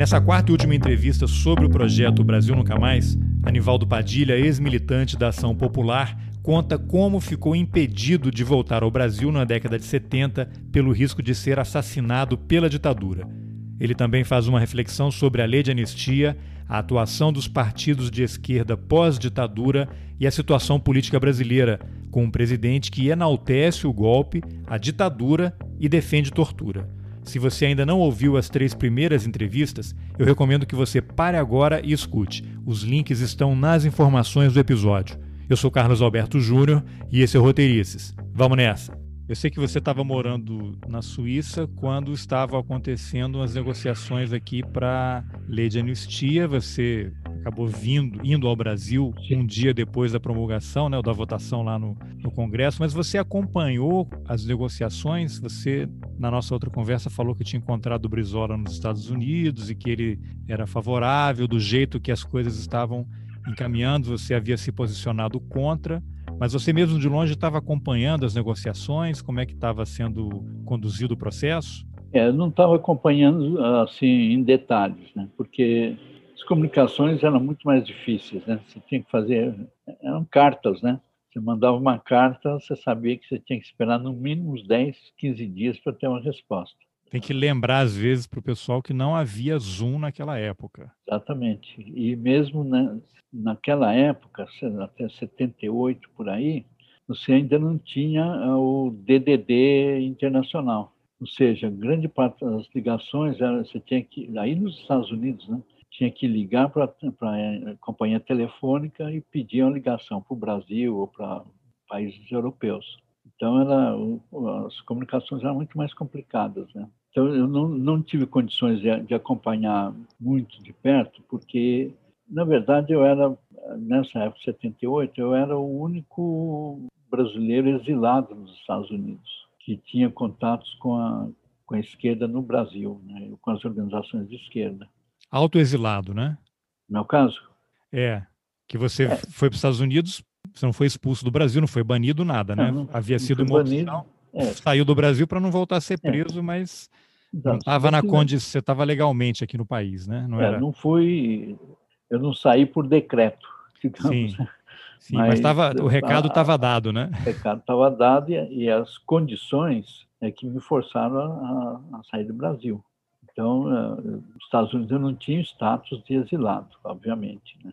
Nessa quarta e última entrevista sobre o projeto Brasil Nunca Mais, Anivaldo Padilha, ex-militante da Ação Popular, conta como ficou impedido de voltar ao Brasil na década de 70 pelo risco de ser assassinado pela ditadura. Ele também faz uma reflexão sobre a lei de anistia, a atuação dos partidos de esquerda pós-ditadura e a situação política brasileira, com um presidente que enaltece o golpe, a ditadura e defende tortura. Se você ainda não ouviu as três primeiras entrevistas, eu recomendo que você pare agora e escute. Os links estão nas informações do episódio. Eu sou Carlos Alberto Júnior e esse é o Roteirices. Vamos nessa! Eu sei que você estava morando na Suíça quando estavam acontecendo as negociações aqui para lei de anistia. Você acabou vindo, indo ao Brasil um dia depois da promulgação, né, da votação lá no, no Congresso. Mas você acompanhou as negociações? Você, na nossa outra conversa, falou que tinha encontrado o Brizola nos Estados Unidos e que ele era favorável do jeito que as coisas estavam encaminhando. Você havia se posicionado contra. Mas você mesmo de longe estava acompanhando as negociações? Como é que estava sendo conduzido o processo? É, eu não estava acompanhando assim em detalhes, né? Porque comunicações eram muito mais difíceis, né? Você tinha que fazer eram cartas, né? Você mandava uma carta, você sabia que você tinha que esperar no mínimo uns 10, 15 dias para ter uma resposta. Tem que lembrar, às vezes, para o pessoal que não havia Zoom naquela época. Exatamente. E mesmo na, naquela época, até 78 por aí, você ainda não tinha ah, o DDD internacional. Ou seja, grande parte das ligações era, você tinha que, aí nos Estados Unidos, né, tinha que ligar para a eh, companhia telefônica e pedir uma ligação para o Brasil ou para países europeus. Então, era, as comunicações eram muito mais complicadas, né? Então, eu não, não tive condições de, de acompanhar muito de perto, porque, na verdade, eu era, nessa época, 78, eu era o único brasileiro exilado nos Estados Unidos, que tinha contatos com a, com a esquerda no Brasil, né, com as organizações de esquerda. Autoexilado, né? No meu caso? É, que você é. foi para os Estados Unidos, você não foi expulso do Brasil, não foi banido nada, né? Não, Havia não sido uma banido. opção é. Saiu do Brasil para não voltar a ser é. preso, mas não estava na condição, você estava legalmente aqui no país, né? Não, é, era... não fui, eu não saí por decreto, digamos. Sim, sim mas, mas tava, o recado estava dado, né? O recado estava dado e, e, as condições é que me forçaram a, a sair do Brasil. Então, uh, os Estados Unidos eu não tinha status de exilado, obviamente, né?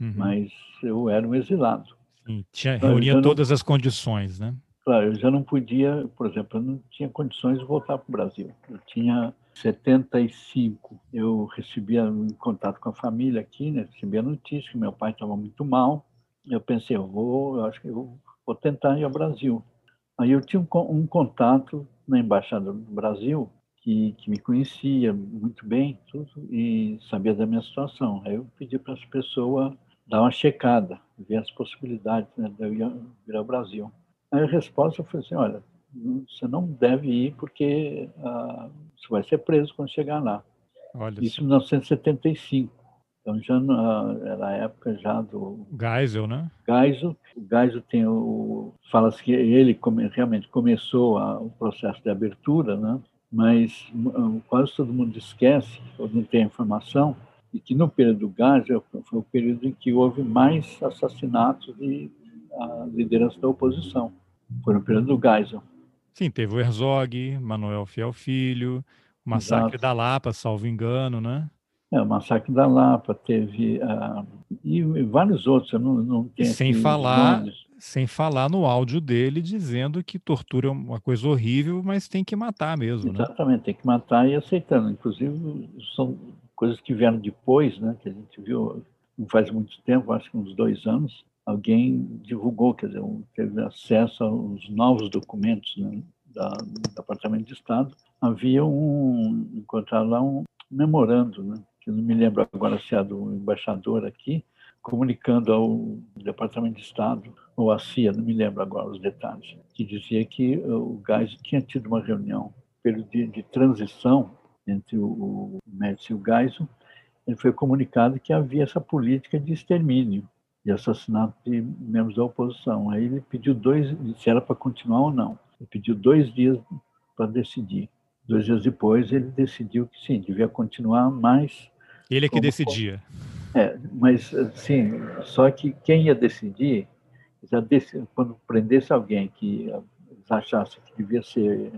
Uhum. Mas eu era um exilado. Sim, tinha, então, reunia todas as condições, né? Claro, eu já não podia, por exemplo, eu não tinha condições de voltar para o Brasil. Eu tinha 75, eu recebia um contato com a família aqui, né? recebia notícia que meu pai estava muito mal. Eu pensei, eu vou, eu acho que eu vou tentar ir ao Brasil. Aí eu tinha um, um contato na embaixada do Brasil que, que, me conhecia muito bem tudo e sabia da minha situação. Aí eu pedi para as pessoas dar uma checada, ver as possibilidades né, de eu ir, ir ao Brasil. Aí a resposta foi assim, olha, você não deve ir porque ah, você vai ser preso quando chegar lá. Olha Isso em 1975. Então já era a época já do Geisel, né? Geisel, o Geisel tem o fala-se que ele come, realmente começou a, o processo de abertura, né? Mas ah, quase todo mundo esquece ou não tem informação e que no período do Geisel foi o período em que houve mais assassinatos de a liderança da oposição. Foi no período do Geisel. Sim, teve o Herzog, Manuel Fiel Filho, o massacre Exato. da Lapa, salvo engano, né? É, o massacre da Lapa, teve uh, e vários outros, eu não, não tenho sem falar, sem falar no áudio dele dizendo que tortura é uma coisa horrível, mas tem que matar mesmo, né? Exatamente, né? tem que matar e aceitando. Inclusive, são coisas que vieram depois, né? Que a gente viu não faz muito tempo, acho que uns dois anos, alguém divulgou, quer dizer, teve acesso aos novos documentos né, da, do Departamento de Estado, havia um, encontrado lá um memorando, né, que não me lembro agora se é do embaixador aqui, comunicando ao Departamento de Estado ou à CIA, não me lembro agora os detalhes, que dizia que o Geisel tinha tido uma reunião período de, de transição entre o, o Médici e o Geisel, ele foi comunicado que havia essa política de extermínio e assassinato de membros da oposição. Aí ele pediu dois, se era para continuar ou não. Ele pediu dois dias para decidir. Dois dias depois ele decidiu que sim, devia continuar, mas ele é que decidia. É, mas sim, só que quem ia decidir, já quando prendesse alguém que eles achassem que devia ser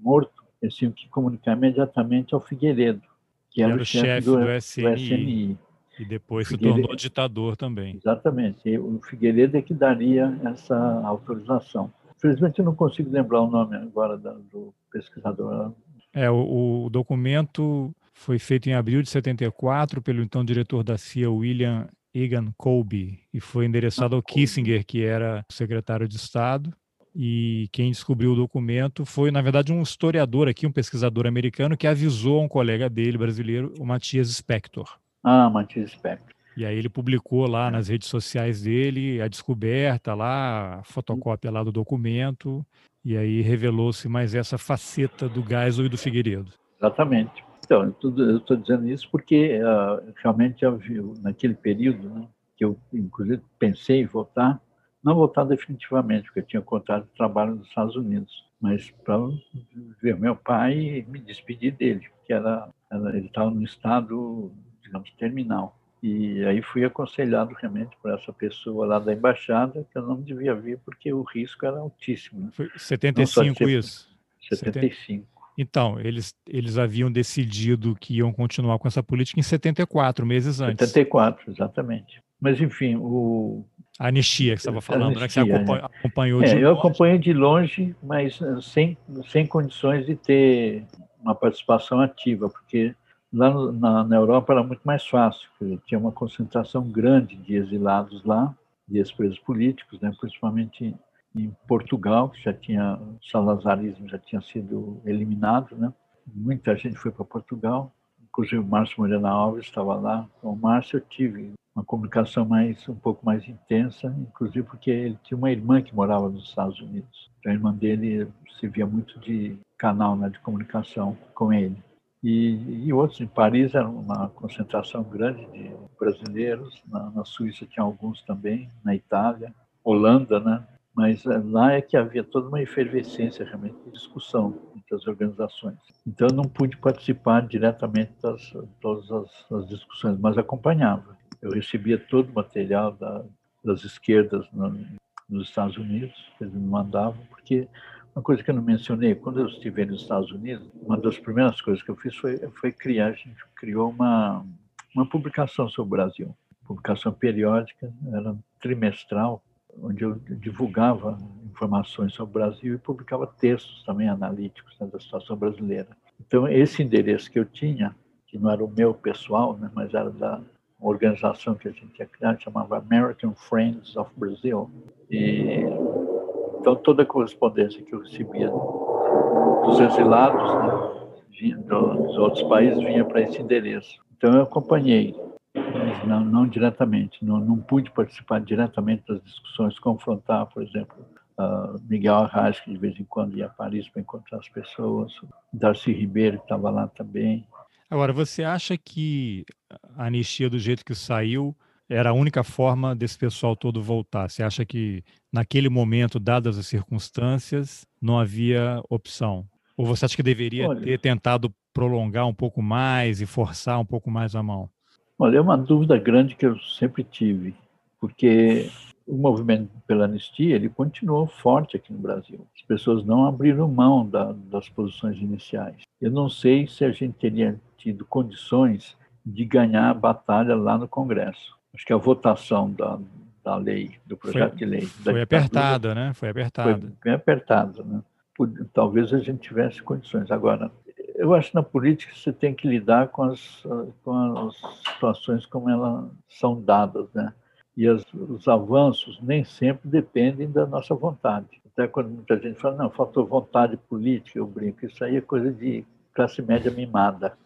morto, eles tinham que comunicar imediatamente ao Figueiredo, que era, era o chefe do, do, SNI, do, SNI, E depois se tornou ditador também. Exatamente. E o Figueiredo é que daria essa autorização. Infelizmente, eu não consigo lembrar o nome agora do pesquisador. É, o, o documento foi feito em abril de 74 pelo então diretor da CIA, William Egan Colby, e foi endereçado ao Kissinger, que era secretário de Estado. E quem descobriu o documento foi, na verdade, um historiador aqui, um pesquisador americano, que avisou a um colega dele, brasileiro, o Matias Spector. Ah, Matias Spector. E aí ele publicou lá nas redes sociais dele a descoberta lá, a fotocópia lá do documento, e aí revelou-se mais essa faceta do Geisel e do Figueiredo. Exatamente. Então, eu estou dizendo isso porque uh, realmente naquele período, né, que eu inclusive pensei em voltar, não voltar definitivamente, porque eu tinha contrato de trabalho nos Estados Unidos, mas para ver meu pai e me despedir dele, porque era, era ele estava no estado, digamos, terminal. E aí fui aconselhado realmente por essa pessoa lá da embaixada que eu não devia vir porque o risco era altíssimo. Né? Foi 75 isso? 75. Então, eles, eles haviam decidido que iam continuar com essa política em 74, meses antes. 74, exatamente. Mas, enfim, o... A anistia que você estava falando, anistia, né? que você acompanhou, acompanhou é, de longe. Eu acompanhei de longe, mas eh, sem, sem condições de ter uma participação ativa, porque lá no, na, na Europa era muito mais fácil, tinha uma concentração grande de exilados lá, de ex-presos políticos, né, principalmente em Portugal, que já tinha o salazarismo já tinha sido eliminado, né? Muita gente foi para Portugal, inclusive o Márcio Morena Alves estava lá. Com o Márcio eu tive uma comunicação mais um pouco mais intensa, inclusive porque ele tinha uma irmã que morava nos Estados Unidos. Então, a irmã dele se via muito de canal né, de comunicação com ele. E, e, outros. Em Paris era uma concentração grande de brasileiros, na, na Suíça tinha alguns também, na Itália, Holanda, né? Mas eh, lá é que havia toda uma efervescência realmente de discussão entre as organizações. Então eu não pude participar diretamente das todas as, as discussões, mas acompanhava. Eu recebia todo o material da, das esquerdas no, nos Estados Unidos, eles me mandavam, porque uma coisa que eu não mencionei, quando eu estive nos Estados Unidos, uma das primeiras coisas que eu fiz foi, foi criar, a gente criou uma, uma publicação sobre o Brasil, publicação periódica, era trimestral, onde eu divulgava informações sobre o Brasil e publicava textos também analíticos né, da situação brasileira. Então, esse endereço que eu tinha, que não era o meu pessoal, né, mas era da organização que a gente tinha criado, chamava American Friends of Brazil. E, então, toda a correspondência que eu recebia dos exilados né, dos outros países vinha para esse endereço. Então, eu acompanhei mas não, não diretamente. Não, não pude participar diretamente das discussões, confrontar, por exemplo, uh, Miguel Arraes, que de vez em quando ia a Paris para encontrar as pessoas, Darcy Ribeiro, que estava lá também. Agora, você acha que a anistia, do jeito que saiu, era a única forma desse pessoal todo voltar? Você acha que, naquele momento, dadas as circunstâncias, não havia opção? Ou você acha que deveria Olha, ter tentado prolongar um pouco mais e forçar um pouco mais a mão? Olha, é uma dúvida grande que eu sempre tive, porque o movimento pela anistia ele continuou forte aqui no Brasil. As pessoas não abriram mão da, das posições iniciais. Eu não sei se a gente teria tido condições de ganhar a batalha lá no Congresso. Acho que a votação da, da lei, do projeto foi, de lei. Foi apertada, né? Foi apertada. Foi bem apertada, né? Talvez a gente tivesse condições. Agora, eu acho que na política você tem que lidar com as, com as situações como elas são dadas, né? E as, os avanços nem sempre dependem da nossa vontade. Até quando muita gente fala, não, faltou vontade política, eu brinco, isso aí é coisa de classe média mimada.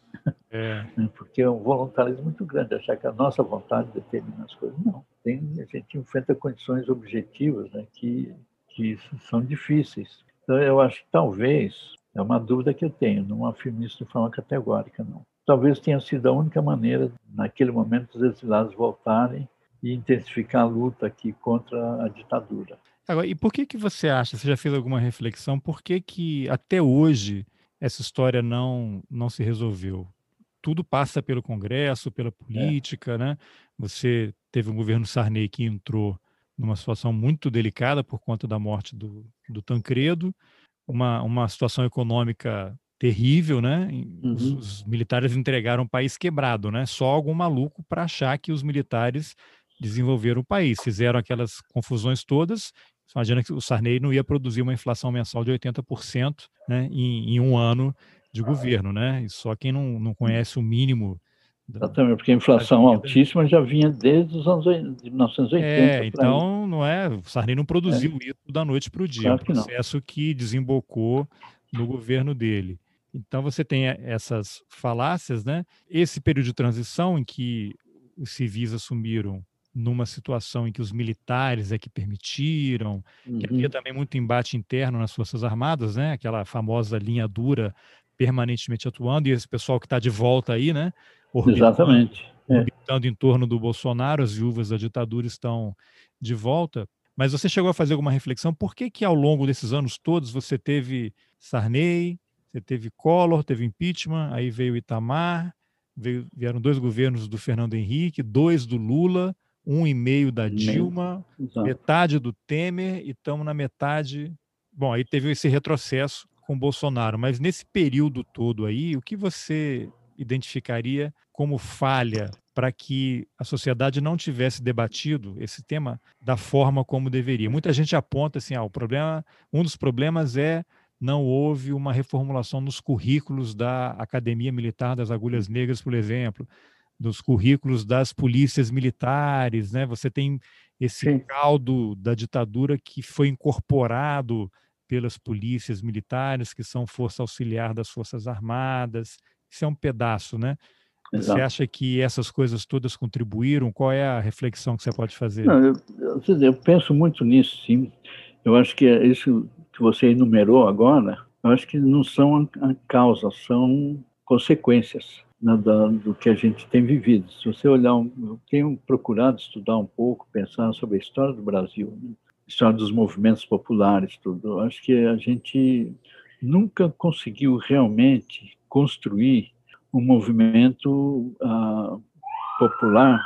É. Porque é um voluntarismo muito grande, achar que a nossa vontade determina as coisas. Não, tem, a gente enfrenta condições objetivas né, que, que são difíceis. Então, eu acho que talvez, é uma dúvida que eu tenho, não afirmo isso de forma categórica, não. Talvez tenha sido a única maneira, naquele momento, os exilados voltarem e intensificar a luta aqui contra a ditadura. Agora, e por que que você acha, você já fez alguma reflexão, por que que até hoje essa história não não se resolveu? Tudo passa pelo Congresso, pela é. política, é. né? Você teve um governo Sarney que entrou numa situação muito delicada por conta da morte do, do Tancredo, uma, uma situação econômica terrível, né? Uhum. Os, os, militares entregaram o país quebrado, né? Só algum maluco para achar que os militares desenvolveram o país, fizeram aquelas confusões todas imagina que o Sarney não ia produzir uma inflação mensal de 80% né, em, em, um ano de governo, né? E só quem não, não conhece o mínimo. Exatamente, porque a inflação altíssima já vinha desde os anos de 1980. É, então não é. O Sarney não produziu é. isso da noite para o dia. Claro é um processo que, que desembocou no governo dele. Então você tem essas falácias, né? Esse período de transição em que os civis assumiram numa situação em que os militares é que permitiram, uhum. que havia uhum. também muito embate interno nas Forças Armadas, né? Aquela famosa linha dura permanentemente atuando, e esse pessoal que está de volta aí, né? Orbitando, Exatamente. É. Orbitando em torno do Bolsonaro, as viúvas da ditadura estão de volta. Mas você chegou a fazer alguma reflexão? Por que que ao longo desses anos todos você teve Sarney, você teve Collor, teve impeachment, aí veio Itamar, veio, vieram dois governos do Fernando Henrique, dois do Lula, um e meio da Dilma, Exato. metade do Temer e estamos na metade. Bom, aí teve esse retrocesso com Bolsonaro, mas nesse período todo aí, o que você identificaria como falha para que a sociedade não tivesse debatido esse tema da forma como deveria? Muita gente aponta assim, ah, o problema, um dos problemas é não houve uma reformulação nos currículos da Academia Militar das Agulhas Negras, por exemplo dos currículos das polícias militares, né? Você tem esse Sim. caldo da ditadura que foi incorporado pelas polícias militares, que são força auxiliar das forças armadas. Isso é um pedaço, né? Exato. Você acha que essas coisas todas contribuíram? Qual é a reflexão que você pode fazer? Não, eu, eu, penso muito nisso, sim. Eu acho que é isso que você enumerou agora, eu acho que não são a causa, são consequências né, da, do que a gente tem vivido. Se você olhar, um, eu tenho procurado estudar um pouco, pensar sobre a história do Brasil, né, história dos movimentos populares, tudo. Acho que a gente nunca conseguiu realmente construir um movimento uh, popular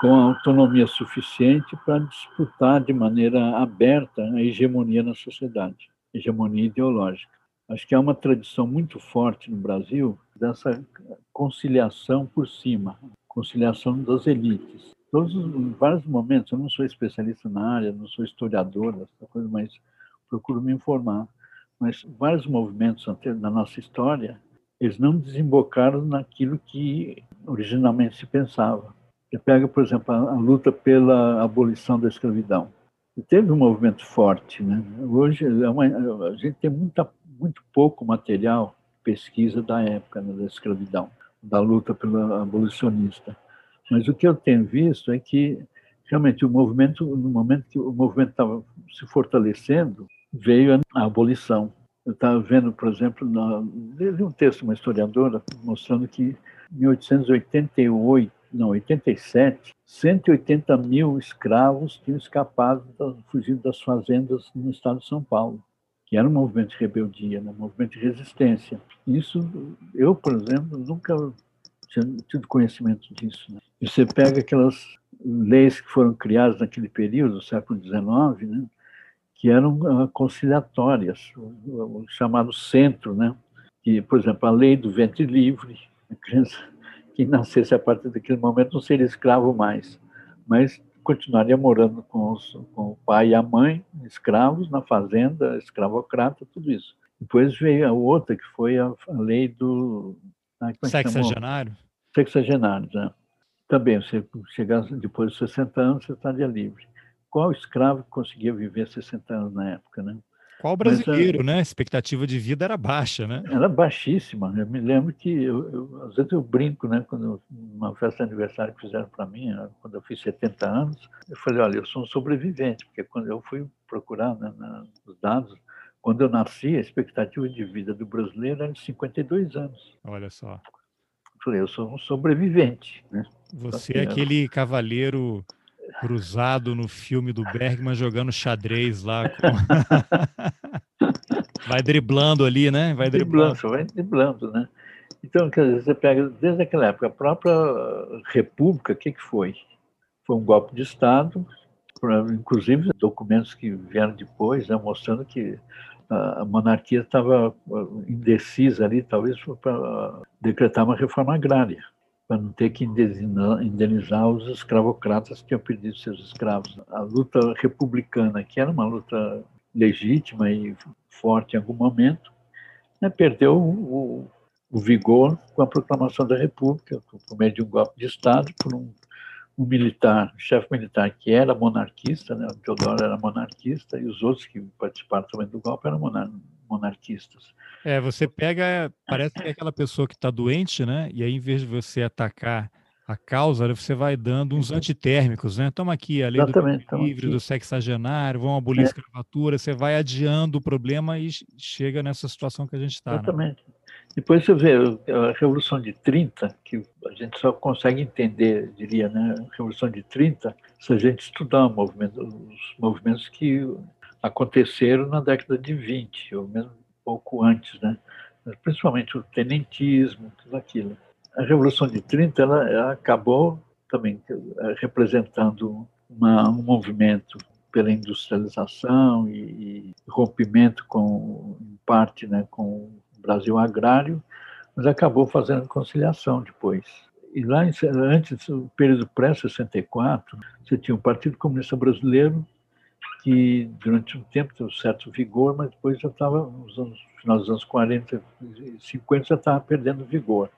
com autonomia suficiente para disputar de maneira aberta a hegemonia na sociedade, hegemonia ideológica. Acho que há uma tradição muito forte no Brasil dessa conciliação por cima, conciliação das elites. Todos, em vários momentos, eu não sou especialista na área, não sou historiador dessa coisa, mas procuro me informar. Mas vários movimentos na nossa história, eles não desembocaram naquilo que originalmente se pensava. Você pega, por exemplo, a, a luta pela abolição da escravidão. Teve um movimento forte, né? Hoje é uma, a gente tem muita muito pouco material pesquisa da época né, da escravidão, da luta pelo abolicionista. Mas o que eu tenho visto é que realmente o movimento, no momento que o movimento estava se fortalecendo, veio a abolição. Eu estava vendo, por exemplo, na, um texto de uma historiadora mostrando que em 1888, não, 87, 180 mil escravos tinham escapado, fugido das fazendas no estado de São Paulo que era um movimento de rebeldia, né? um movimento de resistência. Isso, eu, por exemplo, nunca tinha tido conhecimento disso. Né? E você pega aquelas leis que foram criadas naquele período, do século XIX, né? que eram uh, conciliatórias, o, chamado centro, né? que, por exemplo, a lei do ventre livre, a criança que nascesse a partir daquele momento não seria escravo mais, mas continuaria morando com, os, com o pai e a mãe, escravos, na fazenda, escravocrata, tudo isso. Depois veio a outra, que foi a, a lei do... Ah, é Sexagenário? Sexagenário, né? Também, você chegar depois dos 60 anos, você estaria livre. qual escravo conseguia viver 60 anos na época, né? Qual brasileiro, Mas, né? A expectativa de vida era baixa, né? Era baixíssima. Eu me lembro que, eu, eu, às vezes eu brinco, né? Quando uma festa de aniversário que fizeram para mim, né, quando eu fiz 70 anos, eu falei, olha, eu sou um sobrevivente, porque quando eu fui procurar né, os dados, quando eu nasci, a expectativa de vida do brasileiro era de 52 anos. Olha só. Eu falei, eu sou um sobrevivente, né? Você é aquele cavaleiro cruzado no filme do Bergman jogando xadrez lá. Com... vai driblando ali, né? Vai driblando. driblando. Vai driblando, né? Então, quer dizer, você pega, desde aquela época, a própria República, o que, que foi? Foi um golpe de Estado, inclusive documentos que vieram depois, né, mostrando que a monarquia estava indecisa ali, talvez para decretar uma reforma agrária para não ter que indenizar os escravocratas que tinham perdido seus escravos. A luta republicana, que era uma luta legítima e forte em algum momento, né, perdeu o, o, vigor com a proclamação da República, por meio de um golpe de Estado, por um, um militar, um chefe militar que era monarquista, né, o Teodoro era monarquista, e os outros que participaram também do golpe eram monarquistas. É, você pega, parece que é aquela pessoa que está doente, né? E aí, em vez de você atacar a causa, você vai dando uns antitérmicos, né? Toma aqui a lei Exatamente, do livre, do sexagenário, vão abolir é. a escravatura, você vai adiando o problema e chega nessa situação que a gente está. Né? Exatamente. Né? Depois você vê a Revolução de 30, que a gente só consegue entender, diria, né? A Revolução de 30, se a gente estudar movimento, os movimentos que aconteceram na década de 20, ou mesmo pouco antes, né? principalmente o tenentismo, tudo aquilo. A Revolução de 30 ela, ela acabou também representando uma, um movimento pela industrialização e, e, rompimento com, em parte, né, com Brasil agrário, mas acabou fazendo conciliação depois. E lá, antes, no período pré-64, você tinha o Partido Comunista Brasileiro, que durante um tempo teve um certo vigor, mas depois já estava, nos anos, final dos anos 40 e 50, já estava perdendo vigor.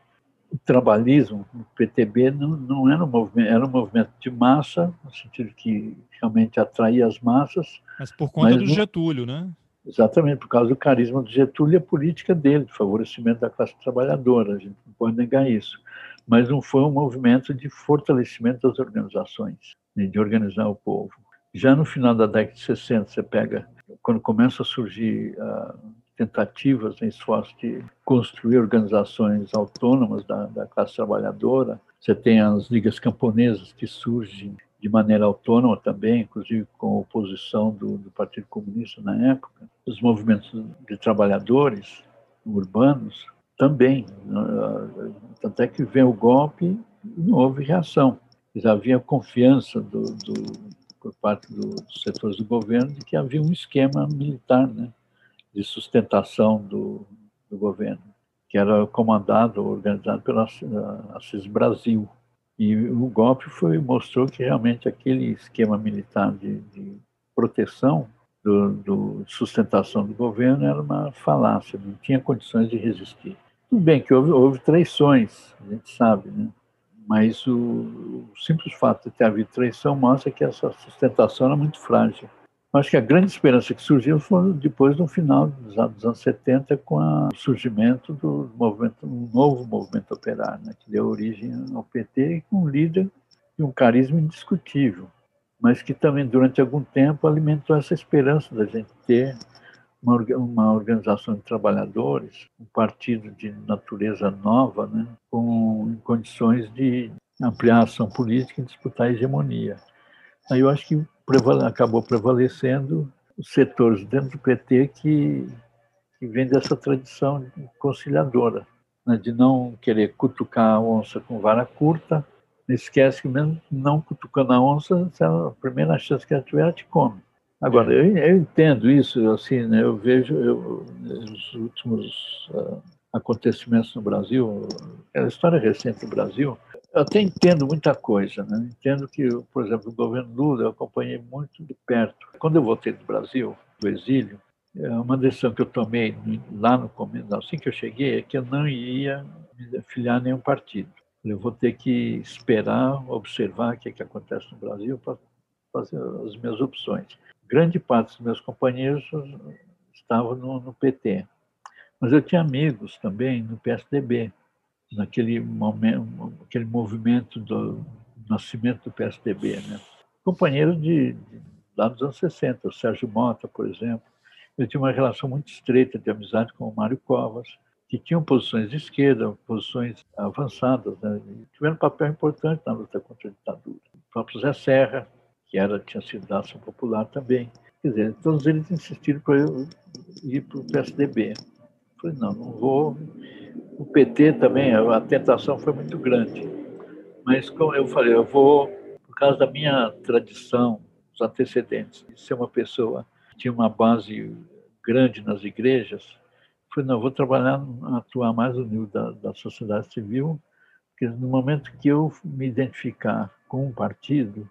O trabalhismo, o PTB, não, não era, um movimento, era um movimento de massa, no sentido que realmente atraía as massas. Mas por conta mas do não, Getúlio, né? Exatamente, por causa do carisma do Getúlio e a política dele, de favorecimento da classe trabalhadora, a gente não pode negar isso. Mas não foi um movimento de fortalecimento das organizações, de organizar o povo. Já no final da década de 60, você pega, quando começa a surgir uh, tentativas em esforço de construir organizações autônomas da, da classe trabalhadora, você tem as ligas camponesas que surgem de maneira autônoma também, inclusive com oposição do, do, Partido Comunista na época, os movimentos de trabalhadores urbanos também. Né, tanto é que vem o golpe e não houve reação. Já havia confiança do, do, por parte dos setores do governo de que havia um esquema militar né, de sustentação do, do governo, que era comandado, organizado pela Assis Brasil. E o golpe foi, mostrou que realmente aquele esquema militar de, de proteção, do, do, sustentação do governo, era uma falácia, não tinha condições de resistir. Tudo bem que houve, houve traições, a gente sabe, né? Mas o, o, simples fato de ter havido traição mostra que essa sustentação era muito frágil. Acho que a grande esperança que surgiu foi depois, no final dos anos 70, com o surgimento do movimento, um novo movimento operário, né, que deu origem ao PT e com um líder e um carisma indiscutível, mas que também, durante algum tempo, alimentou essa esperança da gente ter uma, uma organização de trabalhadores, um partido de natureza nova, né, com condições de ampliar a ação política e disputar a hegemonia. Aí eu acho que prevale, acabou prevalecendo os setores dentro do PT que, que vem dessa tradição conciliadora, né, de não querer cutucar a onça com vara curta, esquece que mesmo não cutucando a onça, a primeira chance que ela tiver, ela te come. Agora, eu, eu entendo isso, assim, né, eu vejo eu, os últimos uh, acontecimentos no Brasil, a história recente do Brasil, eu até entendo muita coisa, né? Entendo que, por exemplo, o governo Lula eu acompanhei muito de perto. Quando eu voltei do Brasil, do exílio, é uma decisão que eu tomei lá no começo, assim que eu cheguei, é que eu não ia me afiliar a nenhum partido. Eu vou ter que esperar, observar o que, é que acontece no Brasil para fazer as minhas opções. Grande parte dos meus companheiros estavam no, no PT, mas eu tinha amigos também no PSDB, naquele momento, aquele movimento do nascimento do PSDB, né? Companheiros de, de lá dos anos 60, o Sérgio Mota, por exemplo. Eu tinha uma relação muito estreita de amizade com o Mário Covas, que tinham posições de esquerda, posições avançadas, né? tiveram um papel importante na luta contra a ditadura. O próprio Zé Serra, que era, tinha sido da ação popular também. Quer dizer, todos eles insistiram para eu ir para o PSDB. Eu falei, não, não vou. O PT também, a tentação foi muito grande. Mas, como eu falei, eu vou, por causa da minha tradição, os antecedentes, de ser uma pessoa que tinha uma base grande nas igrejas, falei, não, vou trabalhar, atuar mais no nível da, da sociedade civil, porque no momento que eu me identificar com um partido,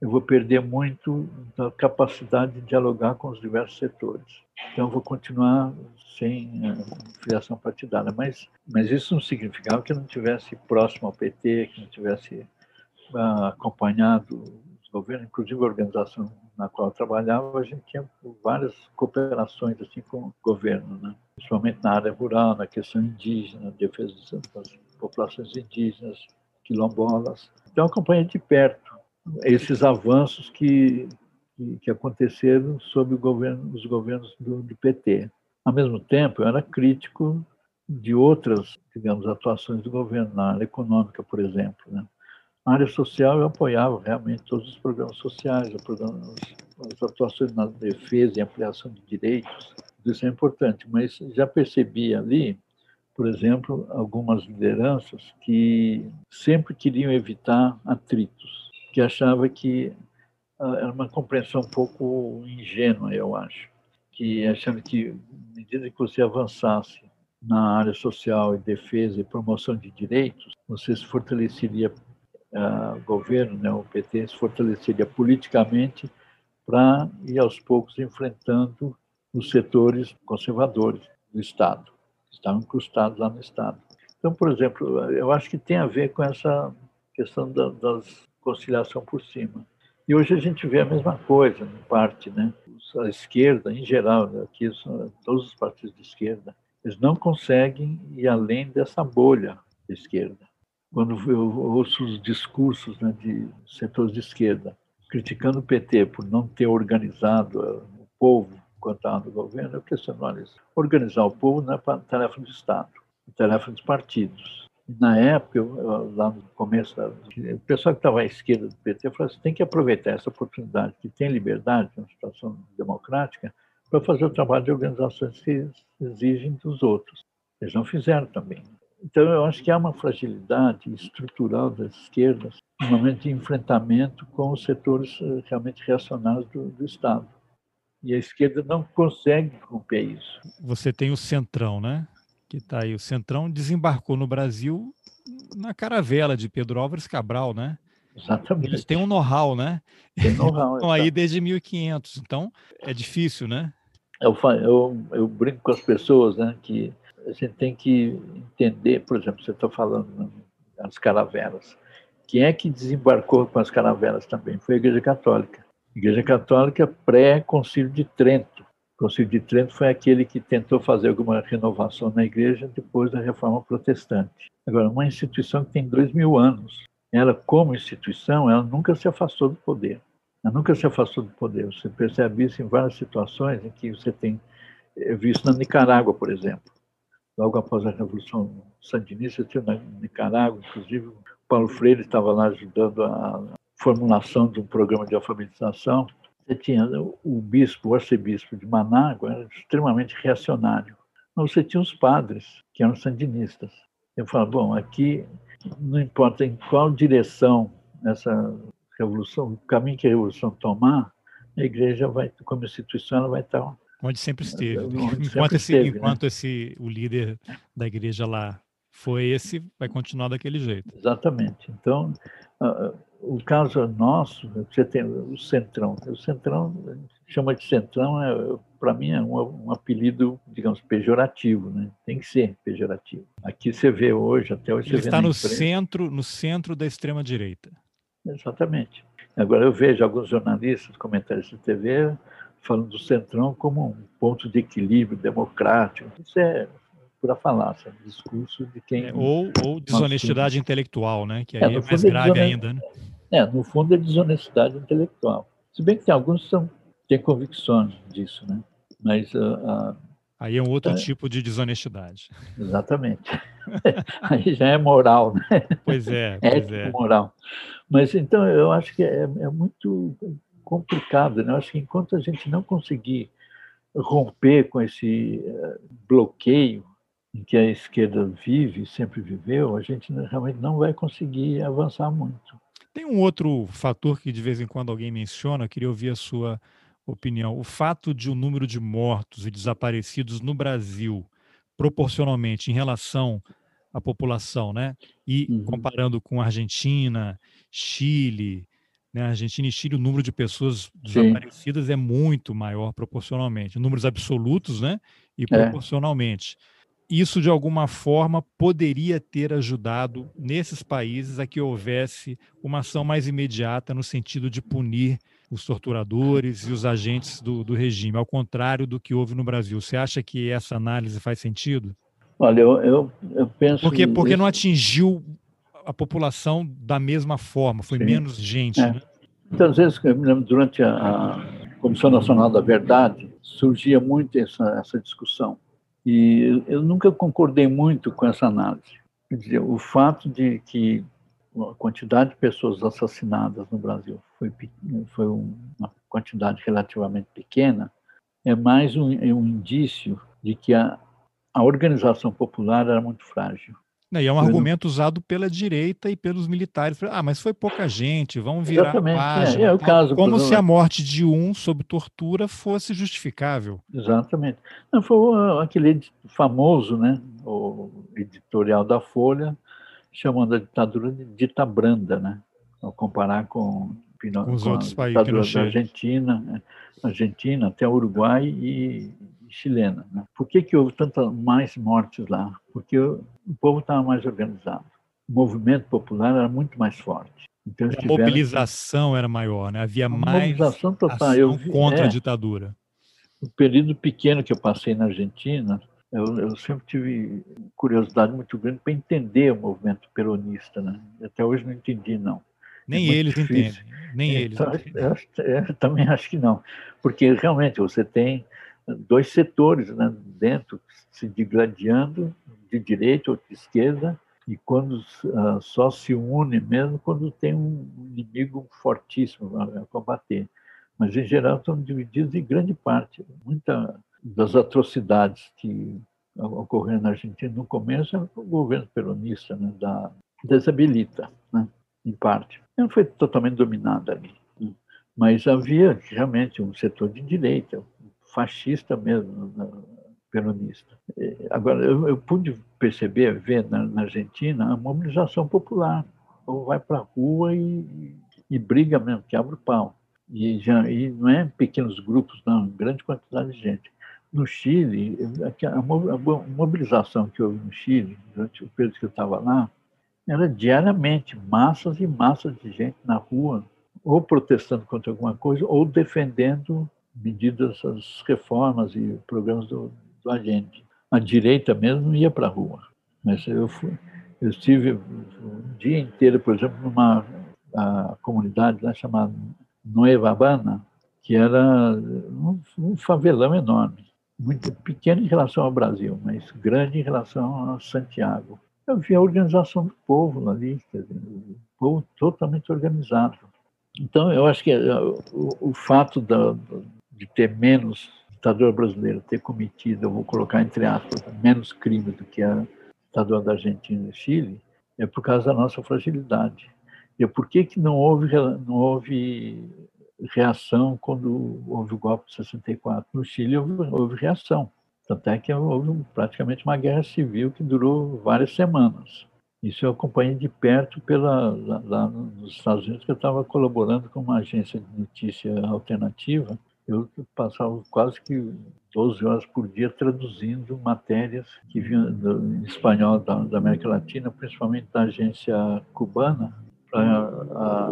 eu vou perder muito da capacidade de dialogar com os diversos setores. Então, eu vou continuar sem uh, filiação partidária. Mas, mas isso não significava que eu não tivesse próximo ao PT, que não tivesse uh, acompanhado os governos, inclusive a organização na qual eu trabalhava, a gente tinha várias cooperações assim com o governo, né? principalmente na área rural, na questão indígena, defesa das populações indígenas, quilombolas. Então, acompanhei de perto esses avanços que, que, aconteceram sob governo, os governos do, do PT. Ao mesmo tempo, eu era crítico de outras, digamos, atuações do governo, na área econômica, por exemplo. Né? Na área social, eu apoiava realmente todos os programas sociais, programas, as atuações na defesa e ampliação de direitos, isso é importante, mas já percebi ali, por exemplo, algumas lideranças que sempre queriam evitar atritos, que achava que ah, era uma compreensão um pouco ingênua, eu acho, que achava que, à medida que você avançasse na área social e defesa e promoção de direitos, você se fortaleceria uh, o governo, né, o PT se fortaleceria politicamente para ir aos poucos enfrentando os setores conservadores do Estado, que estavam incrustados lá no Estado. Então, por exemplo, eu acho que tem a ver com essa questão da das conciliação por cima. E hoje a gente vê a mesma coisa, em parte, né? A esquerda, em geral, né? aqui todos os partidos de esquerda, eles não conseguem ir além dessa bolha de esquerda. Quando eu ouço os discursos né, de setores de esquerda criticando o PT por não ter organizado o povo quanto à do governo, eu questiono isso. Organizar o povo não é tarefa do Estado, é tarefa dos partidos. Na época, eu, lá no começo, o pessoal que estava à esquerda do PT falou assim, tem que aproveitar essa oportunidade que tem liberdade, uma situação democrática, para fazer o trabalho de organizações que exigem dos outros. Eles não fizeram também. Então, eu acho que há uma fragilidade estrutural das esquerdas no momento de enfrentamento com os setores eh, realmente reacionários do, do Estado. E a esquerda não consegue romper isso. Você tem o Centrão, né? Que está aí. O Centrão desembarcou no Brasil na caravela de Pedro Álvares Cabral, né? Exatamente. Eles têm um know-how, né? Tem know-how. Estão aí desde 1500, então é difícil, né? Eu, eu, eu brinco com as pessoas, né? Que a gente tem que entender, por exemplo, você está falando das caravelas. Quem é que desembarcou com as caravelas também? Foi a Igreja Católica. Igreja Católica pré-Concílio de Trento. Concílio de Trento foi aquele que tentou fazer alguma renovação na Igreja depois da Reforma Protestante. Agora, uma instituição que tem dois mil anos, ela, como instituição, ela nunca se afastou do poder. Ela nunca se afastou do poder. Você percebe isso em várias situações em que você tem visto na Nicarágua, por exemplo. Logo após a Revolução Sandinista, tinha na Nicarágua, inclusive, Paulo Freire estava lá ajudando a formulação de um programa de alfabetização, você tinha o bispo, o arcebispo de Manágua, era extremamente reacionário. Mas você tinha os padres, que eram sandinistas. Eu falava, bom, aqui não importa em qual direção essa revolução, o caminho que a revolução tomar, a igreja vai, como instituição, ela vai estar onde sempre esteve. Onde enquanto sempre esse, esteve, né? enquanto né? esse o líder da igreja lá foi esse, vai continuar daquele jeito. Exatamente. Então, o caso nosso, você tem o Centrão. O Centrão, chama de Centrão, é, para mim é um, um, apelido, digamos, pejorativo, né? Tem que ser pejorativo. Aqui você vê hoje, até hoje Ele você está no centro, no centro da extrema direita. Exatamente. Agora, eu vejo alguns jornalistas, comentaristas de TV, falando do Centrão como um ponto de equilíbrio democrático. Isso é pura falácia, discurso de quem. É, ou, ou desonestidade intelectual, né? Que é, aí é, é mais grave ainda. Né? É, no fundo é desonestidade intelectual. Se bem que tem alguns que são, têm convicções disso, né? Mas. Uh, uh, aí é um outro é, tipo de desonestidade. Exatamente. aí já é moral, né? Pois é, pois é. moral. Mas então eu acho que é, é muito complicado, né? Eu acho que enquanto a gente não conseguir romper com esse uh, bloqueio em que a esquerda vive, sempre viveu, a gente realmente não vai conseguir avançar muito. Tem um outro fator que de vez em quando alguém menciona, eu queria ouvir a sua opinião. O fato de o número de mortos e desaparecidos no Brasil, proporcionalmente em relação à população, né? E uhum. comparando com Argentina, Chile, né? Argentina e Chile, o número de pessoas desaparecidas Sim. é muito maior proporcionalmente, números absolutos, né? E é. proporcionalmente. É isso, de alguma forma, poderia ter ajudado nesses países a que houvesse uma ação mais imediata no sentido de punir os torturadores e os agentes do, do regime, ao contrário do que houve no Brasil. Você acha que essa análise faz sentido? Olha, eu, eu, eu penso. Porque, porque não atingiu a população da mesma forma, foi Sim. menos gente. É. Né? Então, às vezes, eu me lembro, durante a Comissão Nacional da Verdade, surgia muito essa, essa discussão e eu nunca concordei muito com essa análise. Quer dizer, o fato de que a quantidade de pessoas assassinadas no Brasil foi, foi uma quantidade relativamente pequena, é mais um, é um indício de que a, a organização popular era muito frágil. E é um argumento usado pela direita e pelos militares. Ah, mas foi pouca gente, vamos virar Exatamente. a página. É, é o caso, Como se a morte de um sob tortura fosse justificável. Exatamente. Não, foi aquele famoso, né, o editorial da Folha, chamando a ditadura de dita branda, né? Ao comparar com, com os com outros países, da Argentina, né? Argentina até Uruguai e chilena. Né? Por que, que houve tantas mais mortes lá? Porque o, povo estava mais organizado. O movimento popular era muito mais forte. Então, a tiveram... mobilização era maior, né? havia a mais mobilização total. Eu vi, contra é, a ditadura. O período pequeno que eu passei na Argentina, eu, eu sempre tive curiosidade muito grande para entender o movimento peronista. Né? Até hoje não entendi, não. Nem é eles difícil. entendem. Nem é, eles. Então, eu, eu, também acho que não. Porque realmente você tem dois setores né, dentro, se digladiando de direita ou de esquerda, e quando uh, só se une mesmo quando tem um inimigo fortíssimo a combater. Mas, em geral, estão divididos em grande parte. Muitas das atrocidades que ocorreram na Argentina no começo o governo peronista, né, da desabilita, né, em parte. Não foi totalmente dominada ali, né, mas havia realmente um setor de direita, fascista mesmo, peronista. Agora, eu, eu pude perceber, ver na, na, Argentina a mobilização popular. Ou vai para a rua e, e, briga mesmo, que abre o pau. E, já, e não é pequenos grupos, não, grande quantidade de gente. No Chile, a, a mobilização que houve no Chile, durante o período que eu estava lá, era diariamente massas e massas de gente na rua, ou protestando contra alguma coisa, ou defendendo medidas, as reformas e programas do, do agente. A direita mesmo ia para a rua. Mas eu, fui, eu estive um dia inteiro, por exemplo, numa comunidade lá chamada Nueva Habana, que era um, um favelão enorme, muito pequeno em relação ao Brasil, mas grande em relação a Santiago. Eu vi a organização do povo ali, dizer, o povo totalmente organizado. Então, eu acho que eh, o, o fato da, de ter menos ditadura brasileira ter cometido, eu vou colocar entre aspas, menos crimes do que a ditadura da Argentina e Chile, é por causa da nossa fragilidade. E por que que não houve não houve reação quando houve o golpe de 64? No Chile houve, houve reação. Tanto é que houve praticamente uma guerra civil que durou várias semanas. Isso eu acompanhei de perto pela, lá, lá nos Estados Unidos, que eu estava colaborando com uma agência de notícia alternativa, eu passava quase que 12 horas por dia traduzindo matérias que vinham do, em espanhol da, da, América Latina, principalmente da agência cubana, para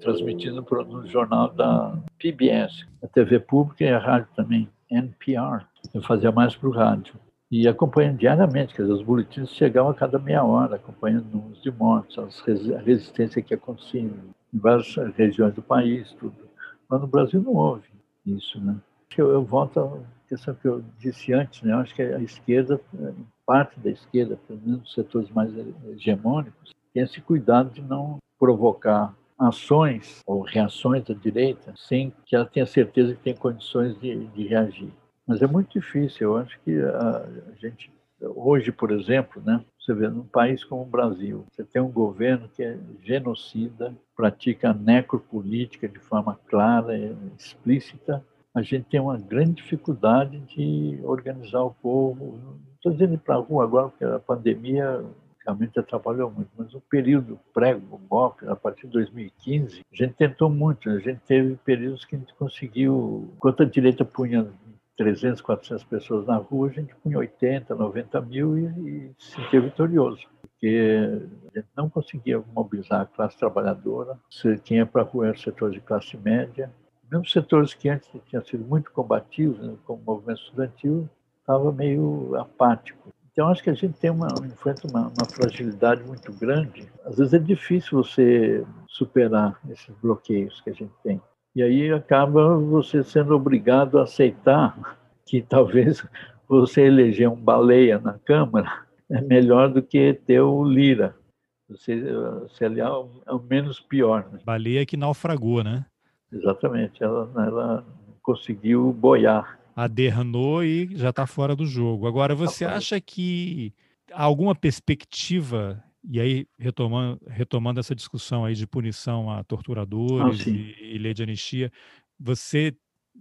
transmitido no jornal da PBS, a TV pública e a rádio também, NPR. Eu fazia mais para o rádio. E acompanhando diariamente, quer dizer, os boletins chegavam a cada meia hora, acompanhando números de mortes, a resistência que acontecia em várias regiões do país, tudo. Mas no Brasil não houve isso, né? Eu, eu volto à questão que eu disse antes, né? Eu acho que a esquerda, parte da esquerda, pelo menos os setores mais hegemônicos, tem esse cuidado de não provocar ações ou reações da direita sem que ela tenha certeza que tem condições de, de reagir. Mas é muito difícil. Eu acho que a, gente hoje, por exemplo, né, você vê num país como o Brasil, você tem um governo que é genocida, pratica necropolítica de forma clara, explícita. A gente tem uma grande dificuldade de organizar o povo. Estou dizendo ir para a rua agora porque a pandemia realmente atrapalhou muito, mas o período pré-golpe, a partir de 2015, a gente tentou muito, a gente teve períodos que a gente conseguiu, enquanto a direita punha 300, 400 pessoas na rua, a gente punha 80, 90 mil e, e se sentia vitorioso. Porque a gente não conseguia mobilizar a classe trabalhadora, você tinha para a rua os setores de classe média, mesmo setores que antes tinham sido muito combativos, né, como o movimento estudantil, estava meio apático. Então, acho que a gente tem uma, enfrenta uma, uma, fragilidade muito grande. Às vezes é difícil você superar esses bloqueios que a gente tem. E aí acaba você sendo obrigado a aceitar que talvez você eleger um baleia na Câmara é melhor do que ter o Lira. Você, se aliar é o menos pior. Né? Baleia que naufragou, né? Exatamente. Ela, ela conseguiu boiar. Adernou e já está fora do jogo. Agora, você acha que há alguma perspectiva e aí, retomando, retomando essa discussão aí de punição a torturadores ah, e, e lei de anistia, você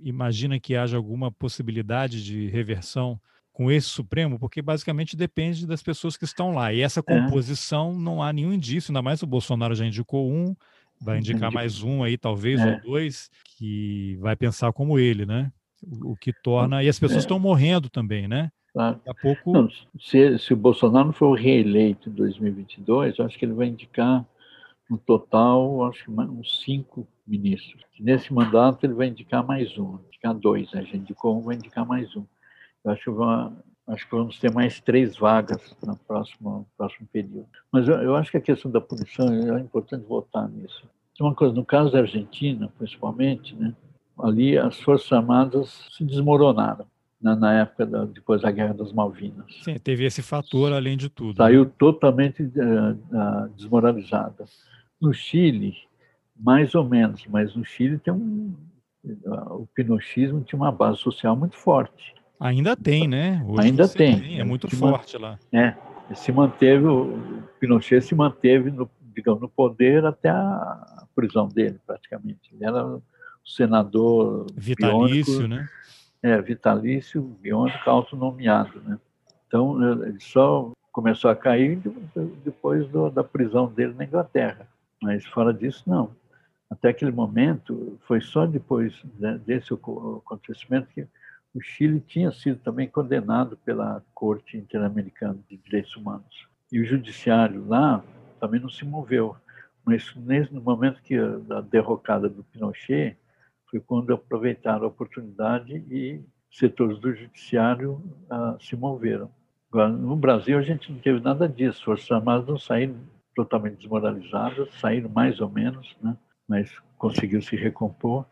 imagina que haja alguma possibilidade de reversão com esse Supremo? Porque basicamente depende das pessoas que estão lá. E essa é. composição é. não há nenhum indício, ainda mais o Bolsonaro já indicou um, vai indicar mais um aí, talvez, é. ou dois, que vai pensar como ele, né? O, o que torna. E as pessoas é. estão morrendo também, né? Daqui a pouco. Não, se, se o Bolsonaro for reeleito em 2022, eu acho que ele vai indicar no total, acho que uns cinco ministros. Nesse mandato ele vai indicar mais um, indicar dois, né? Já indicou um, vai indicar mais um. Eu acho que, acho que vamos ter mais três vagas no próximo, próximo período. Mas eu, eu acho que a questão da punição é importante votar nisso. Uma coisa, no caso da Argentina, principalmente, né? ali as Forças Armadas se desmoronaram na, na época da, depois da Guerra das Malvinas. Sim, teve esse fator além de tudo. Saiu né? totalmente uh, uh, desmoralizada. No Chile, mais ou menos, mas no Chile tem um o pinochismo tinha uma base social muito forte. Ainda tem, né? Hoje Ainda tem. tem. É muito forte lá. É, se manteve o Pinochet se manteve no, digamos, no poder até a prisão dele, praticamente. Ele era o senador vitalício, biônico, né? É, vitalício, biônico, autonomiado, né? Então, ele só começou a cair depois do, da prisão dele na Inglaterra. Mas fora disso, não. Até aquele momento, foi só depois né, desse acontecimento que o Chile tinha sido também condenado pela Corte Interamericana de Direitos Humanos. E o judiciário lá também não se moveu. Mas nesse, momento que a derrocada do Pinochet, foi quando aproveitaram a oportunidade e setores do judiciário ah, se moveram. Agora, no Brasil, a gente não teve nada disso. As Forças Armadas não saíram totalmente desmoralizadas, saíram mais ou menos, né? mas conseguiu se recompor.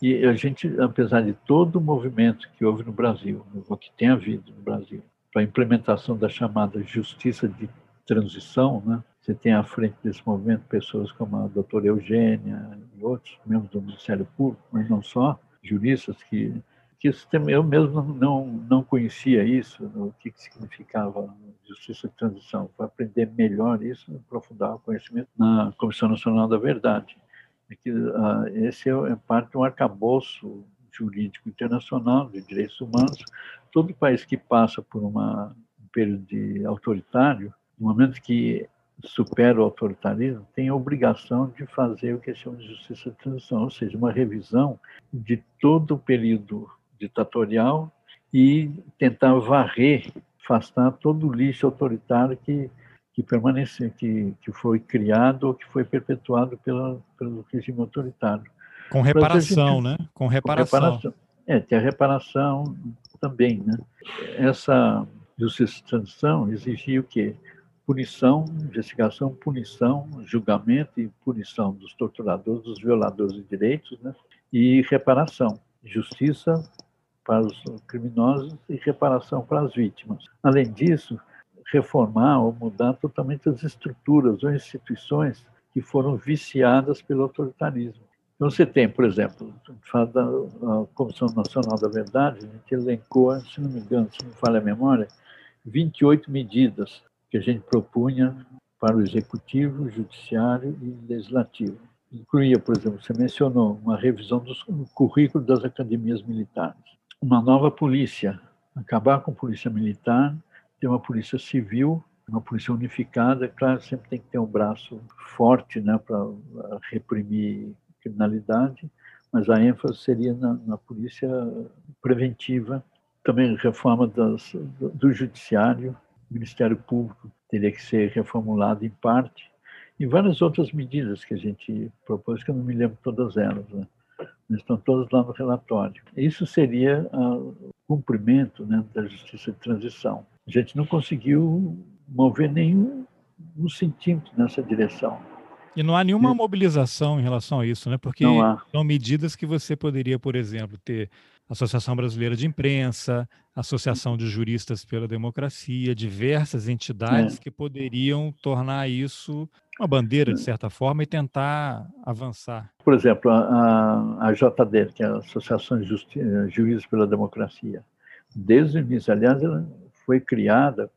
E a gente, apesar de todo o movimento que houve no Brasil, o que tem havido no Brasil, para a implementação da chamada justiça de transição, né? Você tem à frente desse movimento pessoas como a doutora Eugênia e outros membros do Ministério Público, mas não só, juristas que que eu mesmo não não conhecia isso, o que, que significava justiça de transição. Para aprender melhor isso, aprofundar o conhecimento na Comissão Nacional da Verdade. É que uh, esse é, é parte de um arcabouço jurídico internacional de direitos humanos. Todo país que passa por uma, um período de autoritário, no momento que supera o autoritarismo, tem a obrigação de fazer o que chama de justiça de transição, ou seja, uma revisão de todo o período ditatorial e tentar varrer, afastar todo o lixo autoritário que, que permanece, que, que foi criado ou que foi perpetuado pela, pelo regime autoritário. Com reparação, gente, né? Com reparação. com reparação. É, tem a reparação também, né? Essa justiça de transição exigia o quê? Punição, investigação, punição, julgamento e punição dos torturadores, dos violadores de direitos, né? E reparação, justiça para os criminosos e reparação para as vítimas. Além disso, reformar ou mudar totalmente as estruturas ou instituições que foram viciadas pelo autoritarismo. Então, você tem, por exemplo, da Comissão Nacional da Verdade, a gente elencou, se não me engano, se não me falha a memória, 28 medidas que a gente propunha para o Executivo, Judiciário e Legislativo. Incluía, por exemplo, você mencionou uma revisão do currículo das academias militares, uma nova polícia, acabar com a polícia militar, ter uma polícia civil, uma polícia unificada, claro, sempre tem que ter um braço forte né, para reprimir criminalidade, mas a ênfase seria na, na polícia preventiva, também reforma das, do, do judiciário, Ministério Público teria que ser reformulado em parte, e várias outras medidas que a gente propôs, que eu não me lembro todas elas, né? mas estão todas lá no relatório. Isso seria o cumprimento né, da justiça de transição. A gente não conseguiu mover nenhum um centímetro nessa direção. E não há nenhuma mobilização em relação a isso, né? Porque são medidas que você poderia, por exemplo, ter Associação Brasileira de Imprensa, Associação de Juristas pela Democracia, diversas entidades é. que poderiam tornar isso uma bandeira, de certa forma, e tentar avançar. Por exemplo, a, a JD, que é a Associação de Justi Juízes pela Democracia, desde o início, aliás, ela foi criada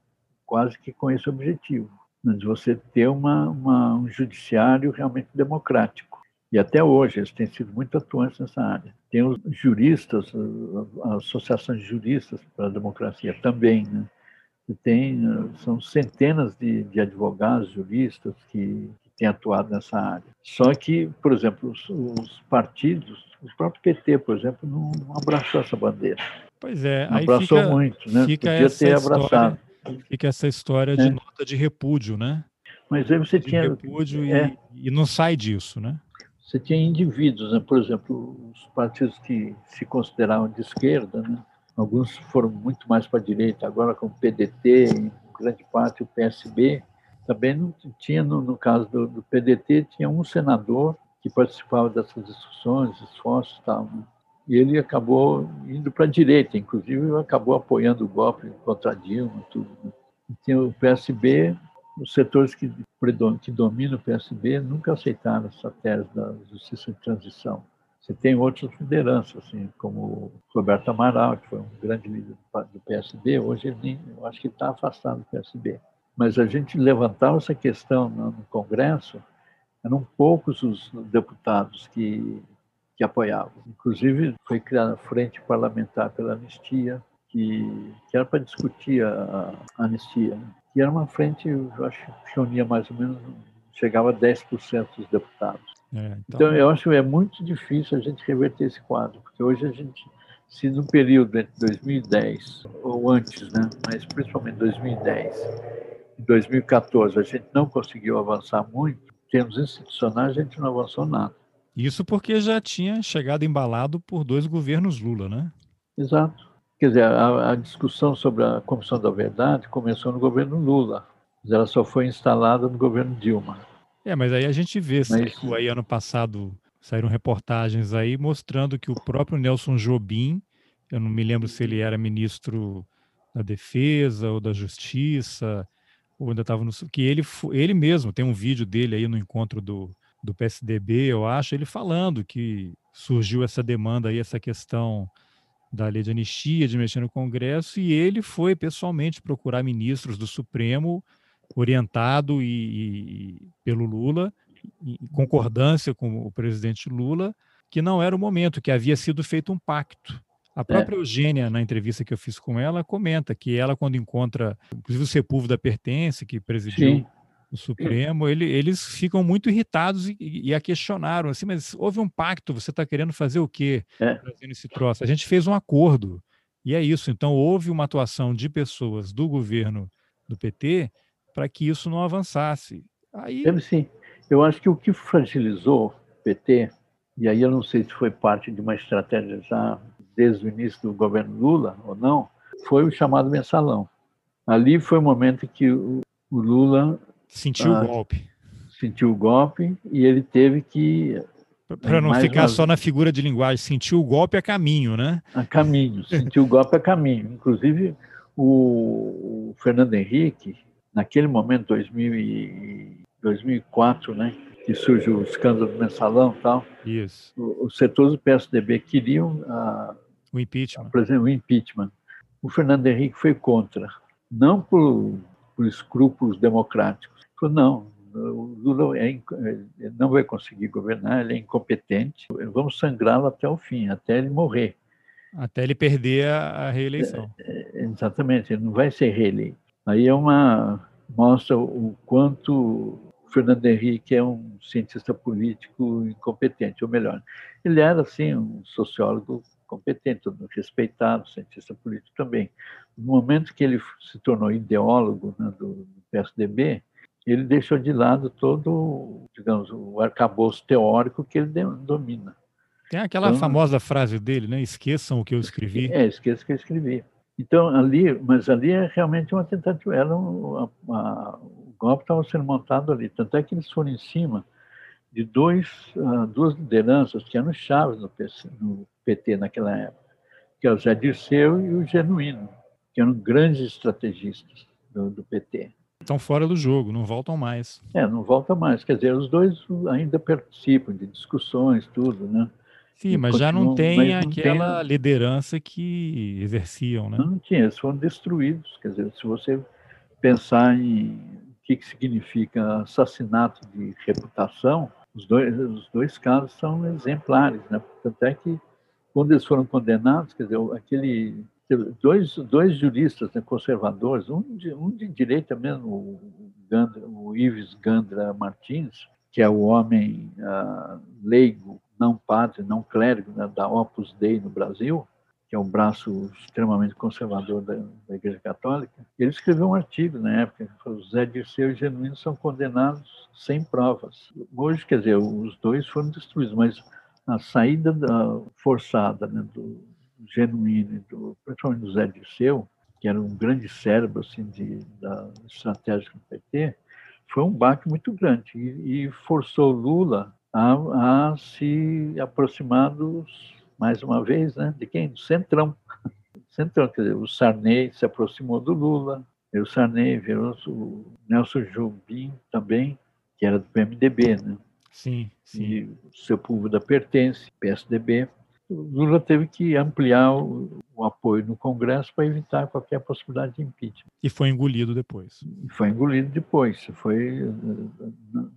quase que com esse objetivo de você ter uma, uma, um judiciário realmente democrático. E até hoje eles têm sido muito atuantes nessa área. Tem os juristas, a Associação de Juristas para a Democracia também, né? E tem, são centenas de, de advogados, juristas que, que, têm atuado nessa área. Só que, por exemplo, os, os partidos, o próprio PT, por exemplo, não, não, abraçou essa bandeira. Pois é, não abraçou fica, muito, né? Fica Podia ter abraçado. História Fica essa história de é. nota de repúdio, né? Mas aí você de tinha. Repúdio é. e, e, não sai disso, né? Você tinha indivíduos, né? por exemplo, os partidos que se consideravam de esquerda, né? alguns foram muito mais para a direita, agora com o PDT, em grande parte o PSB. Também não tinha, no, no caso do, do, PDT, tinha um senador que participava dessas discussões, esforços e tal. Né? e ele acabou indo para a direita, inclusive acabou apoiando o golpe contra Dilma, tudo. Né? E tinha o PSB, os setores que, que dominam o PSB nunca aceitaram essa tese da justiça de transição. Você tem outras lideranças, assim, como Roberto Amaral, que foi um grande líder do PSB, hoje ele nem, eu acho que está afastado do PSB. Mas a gente levantava essa questão no Congresso, eram poucos os deputados que que apoiavam. Inclusive, foi criada a Frente Parlamentar pela Anistia, que, que era para discutir a, a anistia. E era uma frente, eu acho que reunia mais ou menos, chegava a 10% dos deputados. É, então... então... eu acho que é muito difícil a gente reverter esse quadro, porque hoje a gente, se no período entre 2010 ou antes, né, mas principalmente 2010 e 2014, a gente não conseguiu avançar muito, em termos institucionais, a gente não avançou nada. Isso porque já tinha chegado embalado por dois governos Lula, né? Exato. Quer dizer, a, a discussão sobre a Comissão da Verdade começou no governo Lula, mas ela só foi instalada no governo Dilma. É, mas aí a gente vê, mas... aí ano passado saíram reportagens aí mostrando que o próprio Nelson Jobim, eu não me lembro se ele era ministro da Defesa ou da Justiça, ou ainda estava no. que ele, ele mesmo tem um vídeo dele aí no encontro do, do PSDB, eu acho, ele falando que surgiu essa demanda aí, essa questão da lei de anistia, de mexer no Congresso, e ele foi pessoalmente procurar ministros do Supremo, orientado e, e pelo Lula, em concordância com o presidente Lula, que não era o momento, que havia sido feito um pacto. A própria é. Eugênia, na entrevista que eu fiz com ela, comenta que ela, quando encontra, inclusive o Sepúlveda Pertence, que presidiu Sim o Supremo, ele, eles ficam muito irritados e, e, a questionaram assim, mas houve um pacto, você está querendo fazer o quê? É. Trazendo esse troço. A gente fez um acordo. E é isso. Então, houve uma atuação de pessoas do governo do PT para que isso não avançasse. Aí... Deve sim. Eu acho que o que fragilizou o PT, e aí eu não sei se foi parte de uma estratégia já desde o início do governo Lula ou não, foi o chamado mensalão. Ali foi o momento que o, Lula sentiu ah, o golpe. Sentiu o golpe e ele teve que para não ficar só na figura de linguagem, sentiu o golpe a caminho, né? A caminho, sentiu o golpe a caminho. Inclusive, o, Fernando Henrique, naquele momento, 2000 e 2004, né, que surge o escândalo do mensalão e tal, Isso. os setores do PSDB queriam a, o impeachment. Por exemplo, o impeachment. O Fernando Henrique foi contra, não por, por escrúpulos democráticos. Falou, não, o Lula é, não vai conseguir governar, ele é incompetente, vamos sangrá-lo até o fim, até ele morrer. Até ele perder a, reeleição. É, é, exatamente, ele não vai ser reeleito. Aí é uma mostra o quanto Fernando Henrique é um cientista político incompetente, ou melhor, ele era assim um sociólogo competente, respeitado, cientista político também. No momento que ele se tornou ideólogo né, do, do PSDB, ele deixou de lado todo, digamos, o arcabouço teórico que ele domina. Tem aquela então, famosa frase dele, né? Esqueçam o que eu escrevi. É, esqueça o que eu escrevi. Então, ali, mas ali é realmente uma tentativa. Era um, o golpe estava sendo montado ali. Tanto é que eles foram em cima de dois, uh, duas lideranças que eram chaves no, PC, no PT naquela época, que é o Zé Dirceu e o Genuíno, que eram grandes estrategistas do, do PT. Estão fora do jogo, não voltam mais. É, não voltam mais. Quer dizer, os dois ainda participam de discussões, tudo, né? Sim, mas já não tem não aquela tem... liderança que exerciam, né? Não, não tinha, eles foram destruídos. Quer dizer, se você pensar em o que, que significa assassinato de reputação, os dois, os dois casos são exemplares, né? Tanto é que quando eles foram condenados, quer dizer, aquele dois, dois juristas né, conservadores, um de, um de direita mesmo, o, Gandra, o Ives Gandra Martins, que é o homem uh, leigo, não padre, não clérigo né, da Opus Dei no Brasil, que é um braço extremamente conservador da, da, Igreja Católica, ele escreveu um artigo na época, que falou, Zé Dirceu e Genuíno são condenados sem provas. Hoje, quer dizer, os dois foram destruídos, mas a saída da, forçada né, do, genuíno, do, principalmente do Zé Dirceu, que era um grande cérebro assim, de, da estratégia do PT, foi um baque muito grande e, e forçou Lula a, a, se aproximar dos, mais uma vez, né, de quem? Do Centrão. Centrão, quer dizer, o Sarney se aproximou do Lula, o Sarney virou o Nelson Jobim também, que era do PMDB, né? Sim, sim. E o Sepúlveda pertence, PSDB. Lula teve que ampliar o, o apoio no Congresso para evitar qualquer possibilidade de impeachment. E foi engolido depois. E foi engolido depois. Foi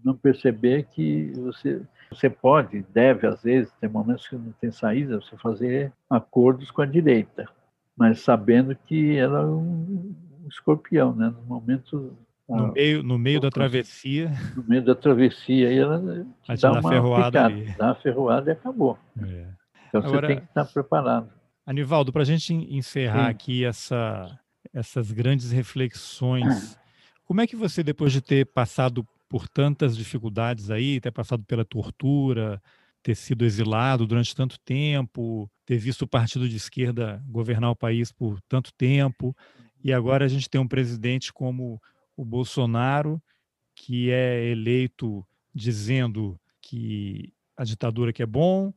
não perceber que você você pode, deve às vezes, tem momentos que não tem saída, você fazer acordos com a direita, mas sabendo que ela é um escorpião, né? No momento no meio, no meio da travessia. No meio da travessia, aí ela dá uma ferroada picada, dá uma ferroada e acabou. É. Então Agora, você tem que estar preparado. Anivaldo, para a gente encerrar Sim. aqui essa, essas grandes reflexões, como é que você, depois de ter passado por tantas dificuldades aí, ter passado pela tortura, ter sido exilado durante tanto tempo, ter visto o partido de esquerda governar o país por tanto tempo, e agora a gente tem um presidente como o Bolsonaro, que é eleito dizendo que a ditadura que é bom,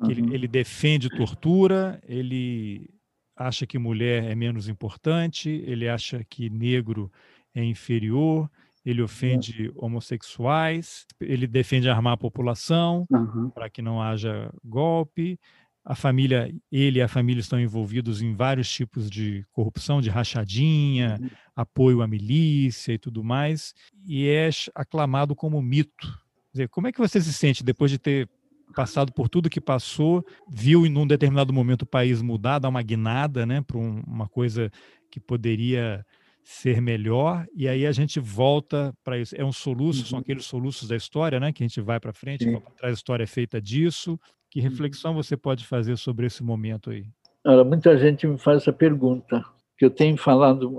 Uhum. Ele, ele defende tortura, ele acha que mulher é menos importante, ele acha que negro é inferior, ele ofende uhum. homossexuais, ele defende armar a população uhum. para que não haja golpe. A família, ele e a família estão envolvidos em vários tipos de corrupção, de rachadinha, uhum. apoio à milícia e tudo mais, e é aclamado como mito. Dizer, como é que você se sente depois de ter passado por tudo que passou, viu em um determinado momento o país mudar, dar uma guinada, né, para um, uma coisa que poderia ser melhor, e aí a gente volta para isso. É um soluço, uhum. são aqueles soluços da história, né, que a gente vai para frente, para trás, a história é feita disso. Que uhum. reflexão você pode fazer sobre esse momento aí? Olha, muita gente me faz essa pergunta. que eu tenho falado,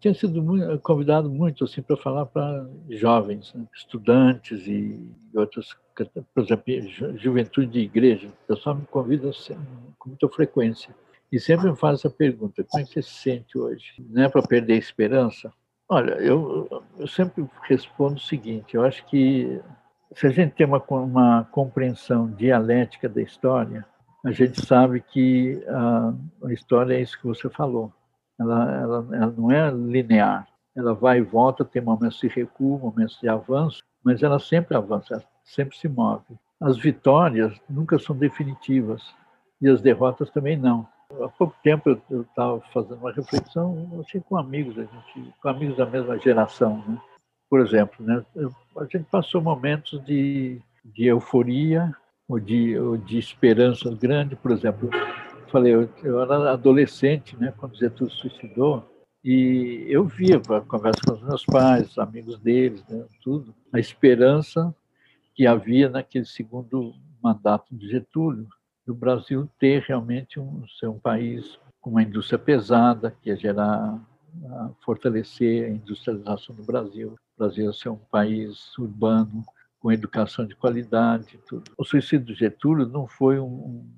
tenho sido convidado muito assim para falar para jovens, né? estudantes e outros, por exemplo, juventude de igreja. O pessoal me convida com muita frequência. E sempre me faz essa pergunta: como é que você se sente hoje? Não é para perder a esperança? Olha, eu, eu sempre respondo o seguinte: eu acho que se a gente tem uma, uma compreensão dialética da história, a gente sabe que a, a história é isso que você falou. Ela, ela, ela, não é linear. Ela vai e volta, tem momentos de recuo, momentos de avanço, mas ela sempre avança, sempre se move. As vitórias nunca são definitivas e as derrotas também não. Há pouco tempo eu estava fazendo uma reflexão assim, com amigos, a gente, com amigos da mesma geração. Né? Por exemplo, né? a gente passou momentos de, de euforia ou de, ou de esperança grande. Por exemplo, falei, eu, era adolescente né, quando Jesus suicidou, e eu via, conversa com os meus pais, amigos deles, né, tudo, a esperança que havia naquele segundo mandato de Getúlio, do Brasil ter realmente um, ser um país com uma indústria pesada, que ia gerar, fortalecer a industrialização do Brasil, o Brasil ser um país urbano, com educação de qualidade. Tudo. O suicídio do Getúlio não foi um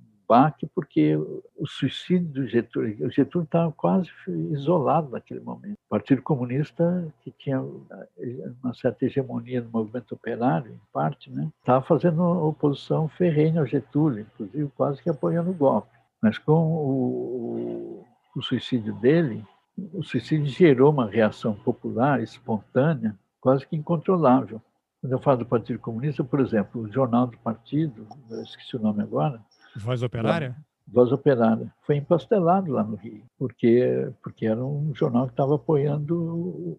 porque o suicídio do Getúlio, o Getúlio estava quase isolado naquele momento. O Partido Comunista, que tinha uma certa hegemonia no movimento operário, em parte, né, estava fazendo oposição ferrenha ao Getúlio, inclusive quase que apoiando o golpe. Mas com o, o, o suicídio dele, o suicídio gerou uma reação popular, espontânea, quase que incontrolável. Quando eu falo do Partido Comunista, por exemplo, o jornal do partido, eu esqueci o nome agora, Voz Operária? Voz Operária. Foi empastelado lá no Rio, porque, porque era um jornal que estava apoiando,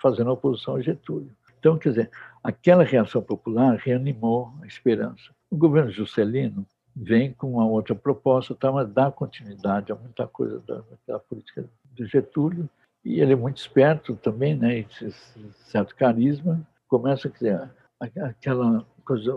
fazendo oposição ao Getúlio. Então, quer dizer, aquela reação popular reanimou a esperança. O governo Juscelino vem com uma outra proposta, tá, mas dá continuidade a muita coisa da, da política do Getúlio, e ele é muito esperto também, né, esse certo carisma, começa a dizer, aquela coisa,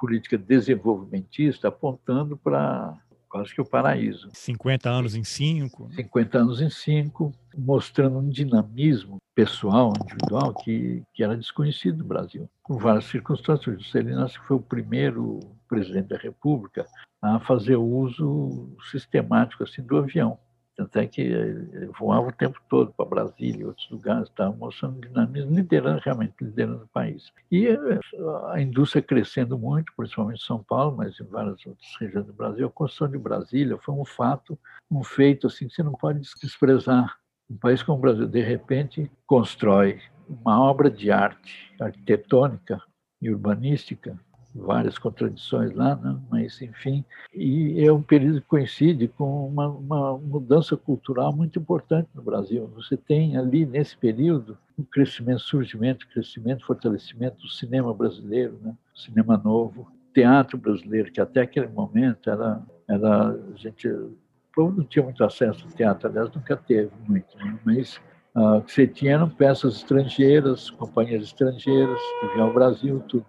política desenvolvimentista apontando para quase que o paraíso. 50 anos em cinco. 50 anos em cinco, mostrando um dinamismo pessoal, individual, que, que era desconhecido no Brasil. Por várias circunstâncias, Juscelino foi o primeiro presidente da República a fazer uso sistemático assim do avião. Tanto é que ele voava o tempo todo para Brasília e outros lugares, estava mostrando dinamismo, liderando, realmente liderando o país. E eh, a indústria crescendo muito, principalmente em São Paulo, mas em várias outras regiões do Brasil. A construção de Brasília foi um fato, um feito assim que você não pode desprezar. Um país como o Brasil, de repente, constrói uma obra de arte arquitetônica e urbanística várias contradições lá, né? mas enfim, e é um período que coincide com uma, uma, mudança cultural muito importante no Brasil. Você tem ali nesse período um crescimento, surgimento, crescimento, fortalecimento do cinema brasileiro, né? cinema novo, teatro brasileiro que até aquele momento era, era a gente o povo não tinha muito acesso ao teatro, aliás nunca teve muito, né? mas o que você tinha eram peças estrangeiras, companhias estrangeiras que vinham ao Brasil, tudo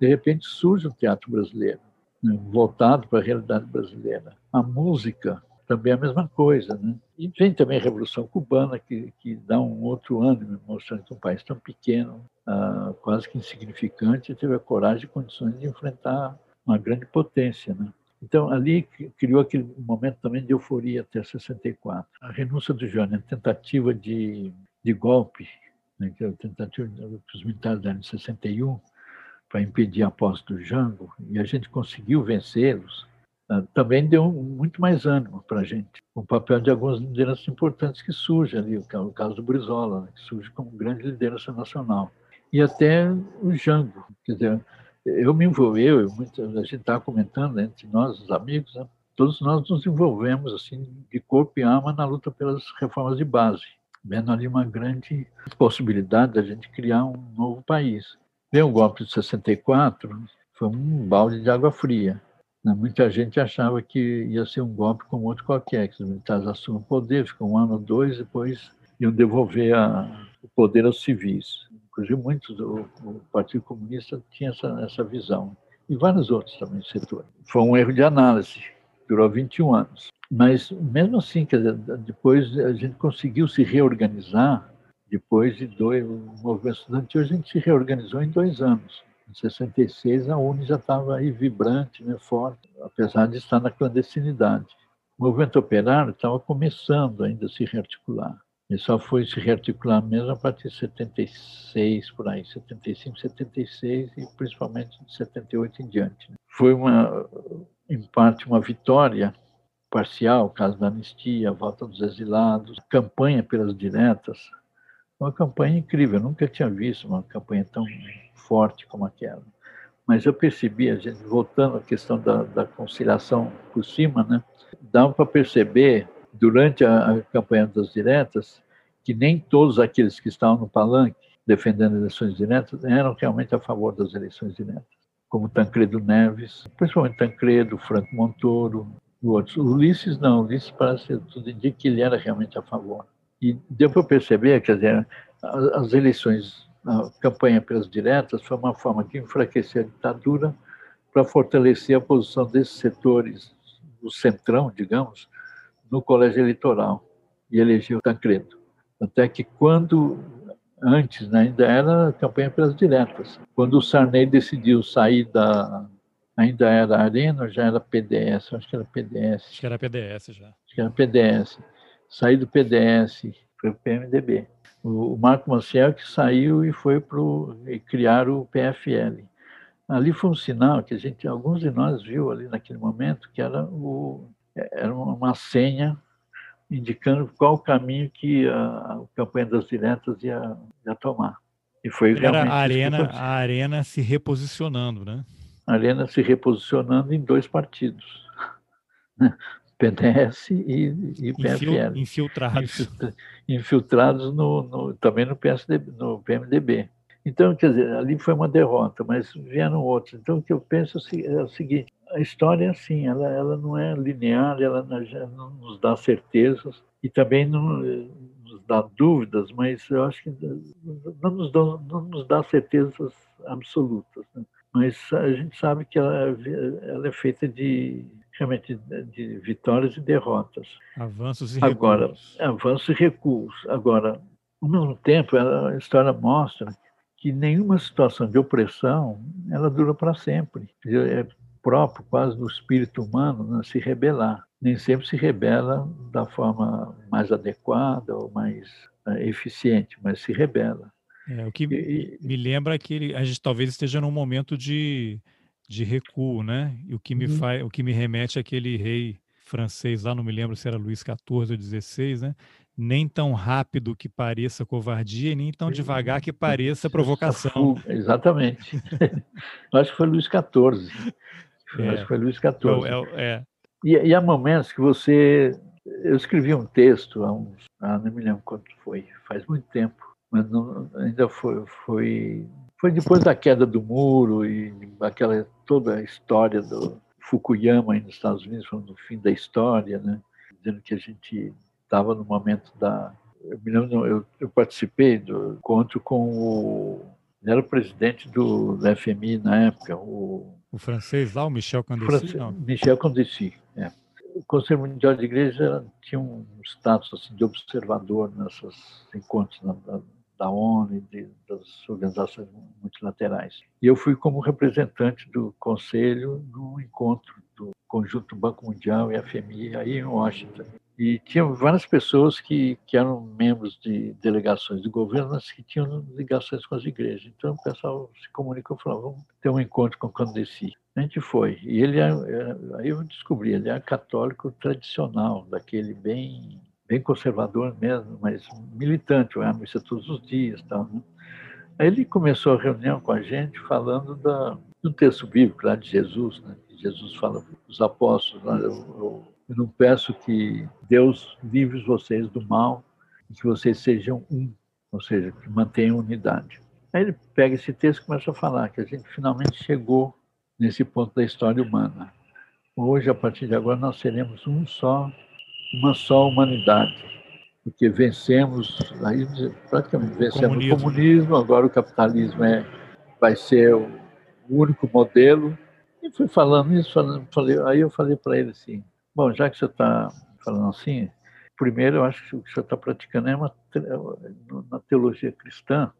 de repente surge o teatro brasileiro, né, voltado para a realidade brasileira. A música também é a mesma coisa. Né? E vem também a Revolução Cubana, que, que dá um outro ânimo, mostrando que um país tão pequeno, ah, quase que insignificante, teve a coragem e condições de enfrentar uma grande potência. Né? Então, ali criou aquele momento também de euforia até 64. A renúncia do Jânio, a tentativa de, de golpe, né, que é a tentativa que os militares deram em 61, para impedir a posse do Jango, e a gente conseguiu vencê-los, ah, também deu muito mais ânimo para a gente. O papel de algumas lideranças importantes que surgem ali, o caso do Brizola, né, que surge como grande liderança nacional. E até o Jango. Quer dizer, eu me envolvi, eu, a gente estava comentando né, entre nós, os amigos, né, todos nós nos envolvemos assim, de corpo e alma na luta pelas reformas de base, vendo ali uma grande possibilidade da gente criar um novo país. Vem o golpe de 64, foi um balde de água fria. Né? Muita gente achava que ia ser um golpe como outro qualquer, que os militares assumem o poder, ficam um ano ou dois, depois iam devolver a, o poder aos civis. Inclusive, muitos do o Partido Comunista tinha essa, essa visão, e vários outros também setores. Foi um erro de análise, durou 21 anos. Mas, mesmo assim, dizer, depois a gente conseguiu se reorganizar, depois de dois, o movimento estudantil, a gente se reorganizou em dois anos. Em 66, a UNE já estava aí vibrante, né, forte, apesar de estar na clandestinidade. O movimento operário estava começando ainda a se rearticular. Ele só foi se rearticular mesmo a partir de 76, por aí, 75, 76 e principalmente de 78 em diante. Né. Foi, uma, em parte, uma vitória parcial, o caso da anistia, a volta dos exilados, campanha pelas diretas, uma campanha incrível. Eu nunca tinha visto uma campanha tão forte como aquela. Mas eu percebi, a gente voltando à questão da, da conciliação por cima, né, dava para perceber durante a, a campanha das diretas que nem todos aqueles que estavam no palanque defendendo eleições diretas eram realmente a favor das eleições diretas, como Tancredo Neves, principalmente Tancredo, Franco Montoro, outros. Ulisses não, Ulisses parece tudo indica que ele era realmente a favor. E deu para perceber, quer dizer, as eleições, a campanha pelas diretas foi uma forma de enfraquecer a ditadura para fortalecer a posição desses setores do centrão, digamos, no colégio eleitoral e elegeu Tancredo. Até que quando antes né, ainda era campanha pelas diretas. Quando o Sarney decidiu sair da ainda era Arena já era PDS? Acho que era PDS. Acho que era PDS já. Acho que era PDS. Saí do PDS, foi para o PMDB. O, Marco Maciel que saiu e foi para criar o PFL. Ali foi um sinal que a gente, alguns de nós viu ali naquele momento que era, o, era uma senha indicando qual o caminho que a, a campanha das diretas ia, ia tomar. E foi era a arena, a arena se reposicionando, né? A arena se reposicionando em dois partidos. PDS e, e PFL. Infiltrados. Infiltrados no, no, também no, PSDB, no PMDB. Então, quer dizer, ali foi uma derrota, mas vieram outros. Então, o que eu penso é o seguinte: a história é assim, ela, ela não é linear, ela não nos dá certezas e também não nos dá dúvidas, mas eu acho que não nos dá, não nos dá certezas absolutas. Né? Mas a gente sabe que ela, ela é feita de realmente de vitórias e derrotas. Avanços e Agora, recuos. avanços e recuos. Agora, ao mesmo tempo, a história mostra que nenhuma situação de opressão ela dura para sempre. É próprio quase do espírito humano né, se rebelar. Nem sempre se rebela da forma mais adequada ou mais uh, eficiente, mas se rebela. É, o que e, me lembra que ele, a gente talvez esteja num momento de de recuo, né? E o que me uhum. faz, o que me remete àquele rei francês lá, não me lembro se era Luís XIV ou XVI, né? Nem tão rápido que pareça covardia, nem tão devagar que pareça provocação. Exatamente. Acho que foi Luís XIV. É. Acho que foi Luís XIV. É, é. E, e há momentos que você. Eu escrevi um texto há uns. Ah, não me lembro quanto foi, faz muito tempo, mas não, ainda foi, foi foi depois da queda do muro e aquela toda a história do Fukuyama nos Estados Unidos, falando do fim da história, né? dizendo que a gente estava no momento da. Eu me lembro, eu, eu participei do encontro com o. Ele era o presidente do, do FMI na época, o. O francês lá, o Michel Condeci? não. Michel Condeci, é. O Conselho Mundial de Igreja tinha um status assim, de observador nesses encontros na, da ONU e de, das organizações multilaterais. E eu fui como representante do Conselho no encontro do Conjunto Banco Mundial e FMI aí em Washington. E tinha várias pessoas que, que eram membros de delegações do governo, mas que tinham ligações com as igrejas. Então o pessoal se comunicou e falou: vamos ter um encontro com o Candeci. A gente foi. E ele, é, é, aí eu descobri, ele é católico tradicional, daquele bem bem conservador mesmo, mas militante, vai à todos os dias. Tal, né? Aí ele começou a reunião com a gente falando da, do texto bíblico lá de Jesus, né? Jesus fala para os apóstolos, lá, eu, eu, eu não peço que Deus livre vocês do mal e que vocês sejam um, ou seja, que mantenham unidade. Aí ele pega esse texto e começa a falar que a gente finalmente chegou nesse ponto da história humana. Hoje, a partir de agora, nós seremos um só uma só humanidade, porque vencemos, aí praticamente vencemos o comunismo. o comunismo, agora o capitalismo é, vai ser o único modelo. E fui falando isso, falando, falei, aí eu falei para ele assim, Bom, já que você está falando assim, primeiro eu acho que o que você está praticando é uma, na teologia cristã,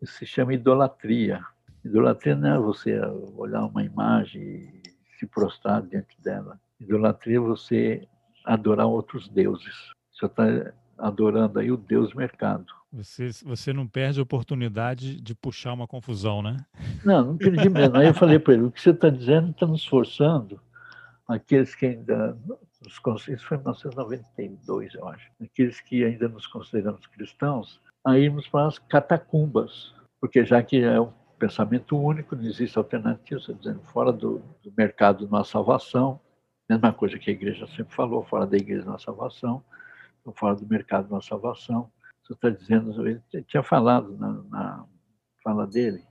isso se chama idolatria. Idolatria não é você olhar uma imagem e se prostrar diante dela. Idolatria é você adorar outros deuses. Você está adorando aí o Deus mercado. Você, você não perde a oportunidade de puxar uma confusão, né? Não, não perdi mesmo. Aí eu falei para ele, o que você está dizendo está nos forçando, aqueles que ainda, nos, isso foi em 1992, eu acho, aqueles que ainda nos consideramos cristãos, a irmos para as catacumbas, porque já que é um pensamento único, não existe alternativa, estou dizendo, fora do, do mercado não há salvação, mesma coisa que a igreja sempre falou, fora da igreja não há salvação, fora do mercado não há salvação. Você está dizendo, ele tinha falado na, na fala dele,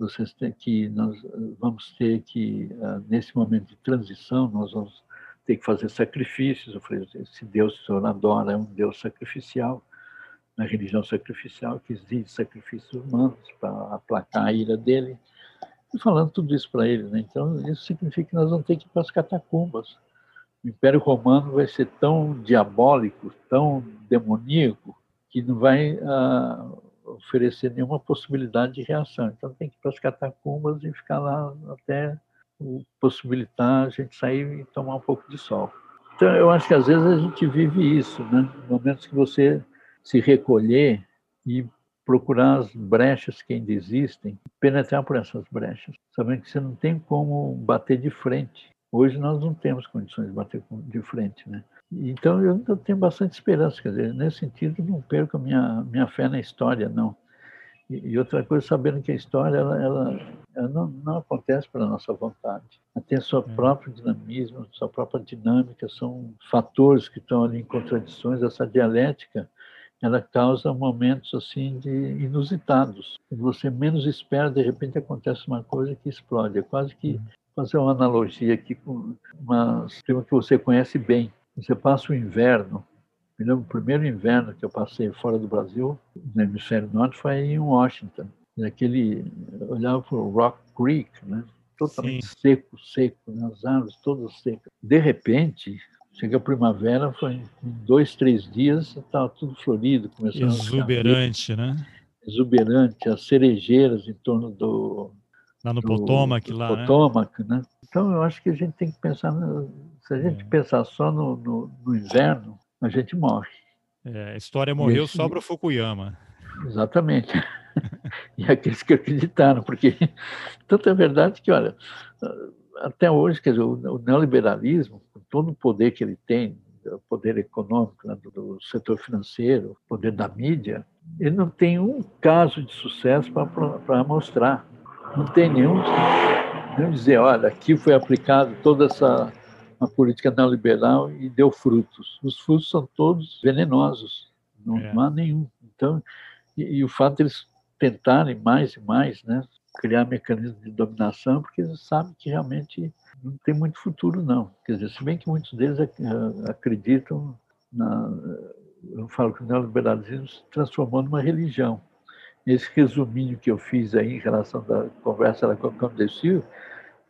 vocês têm que nós vamos ter que ah, nesse momento de transição nós vamos ter que fazer sacrifícios. Eu falei, esse Deus o senhor adora é um Deus sacrificial, na religião sacrificial que exige sacrifícios humanos para aplacar a ira dele. E falando tudo isso para ele, né? Então isso significa que nós vamos ter que ir para as catacumbas. O Império Romano vai ser tão diabólico, tão demoníaco que não vai ah, oferecer nenhuma possibilidade de reação. Então tem que ir para as catacumbas e ficar lá até possibilitar a gente sair e tomar um pouco de sol. Então eu acho que às vezes a gente vive isso, né? Momentos que você se recolher e procurar as brechas que ainda existem, penetrar por essas brechas, sabendo que você não tem como bater de frente. Hoje nós não temos condições de bater de frente, né? Então eu ainda tenho bastante esperança, quer dizer, nesse sentido não perco a minha minha fé na história, não. E, outra coisa, sabendo que a história ela, ela, ela não, não, acontece pela nossa vontade. Ela tem seu próprio dinamismo, sua própria dinâmica, são fatores que estão ali em contradições. Essa dialética ela causa momentos assim de inusitados. Você menos espera, de repente acontece uma coisa que explode. É quase que uhum. fazer uma analogia aqui com uma tema que você conhece bem. Você passa o inverno me lembro, o primeiro inverno que eu passei fora do Brasil, no hemisfério norte, foi em Washington. Naquele, eu olhava para o Rock Creek, né? totalmente Sim. seco, seco, né? as árvores todas secas. De repente, chega a primavera, foi em dois, três dias, estava tudo florido. Exuberante, né? Exuberante, as cerejeiras em torno do... Lá no do, Potomac, do lá, Potomac, né? né? Então, eu acho que a gente tem que pensar, se a gente é. pensar só no, no, no inverno, a gente morre. É, a história morreu esse... só para o Fukuyama. Exatamente. e aqueles que acreditaram, porque tanto é verdade que, olha, até hoje, quer dizer, o neoliberalismo, com todo o poder que ele tem, o poder econômico né, do, setor financeiro, o poder da mídia, ele não tem um caso de sucesso para mostrar. Não tem nenhum, nenhum dizer, olha, aqui foi aplicado toda essa uma política neoliberal e deu frutos. Os frutos são todos venenosos, não, é. há nenhum. Então, e, e, o fato de eles tentarem mais e mais, né, criar mecanismos de dominação, porque eles sabem que realmente não tem muito futuro, não. Quer dizer, se bem que muitos deles acreditam na. Eu falo que o neoliberalismo se transformou numa religião. Esse resuminho que eu fiz aí em relação da conversa com a Condecil,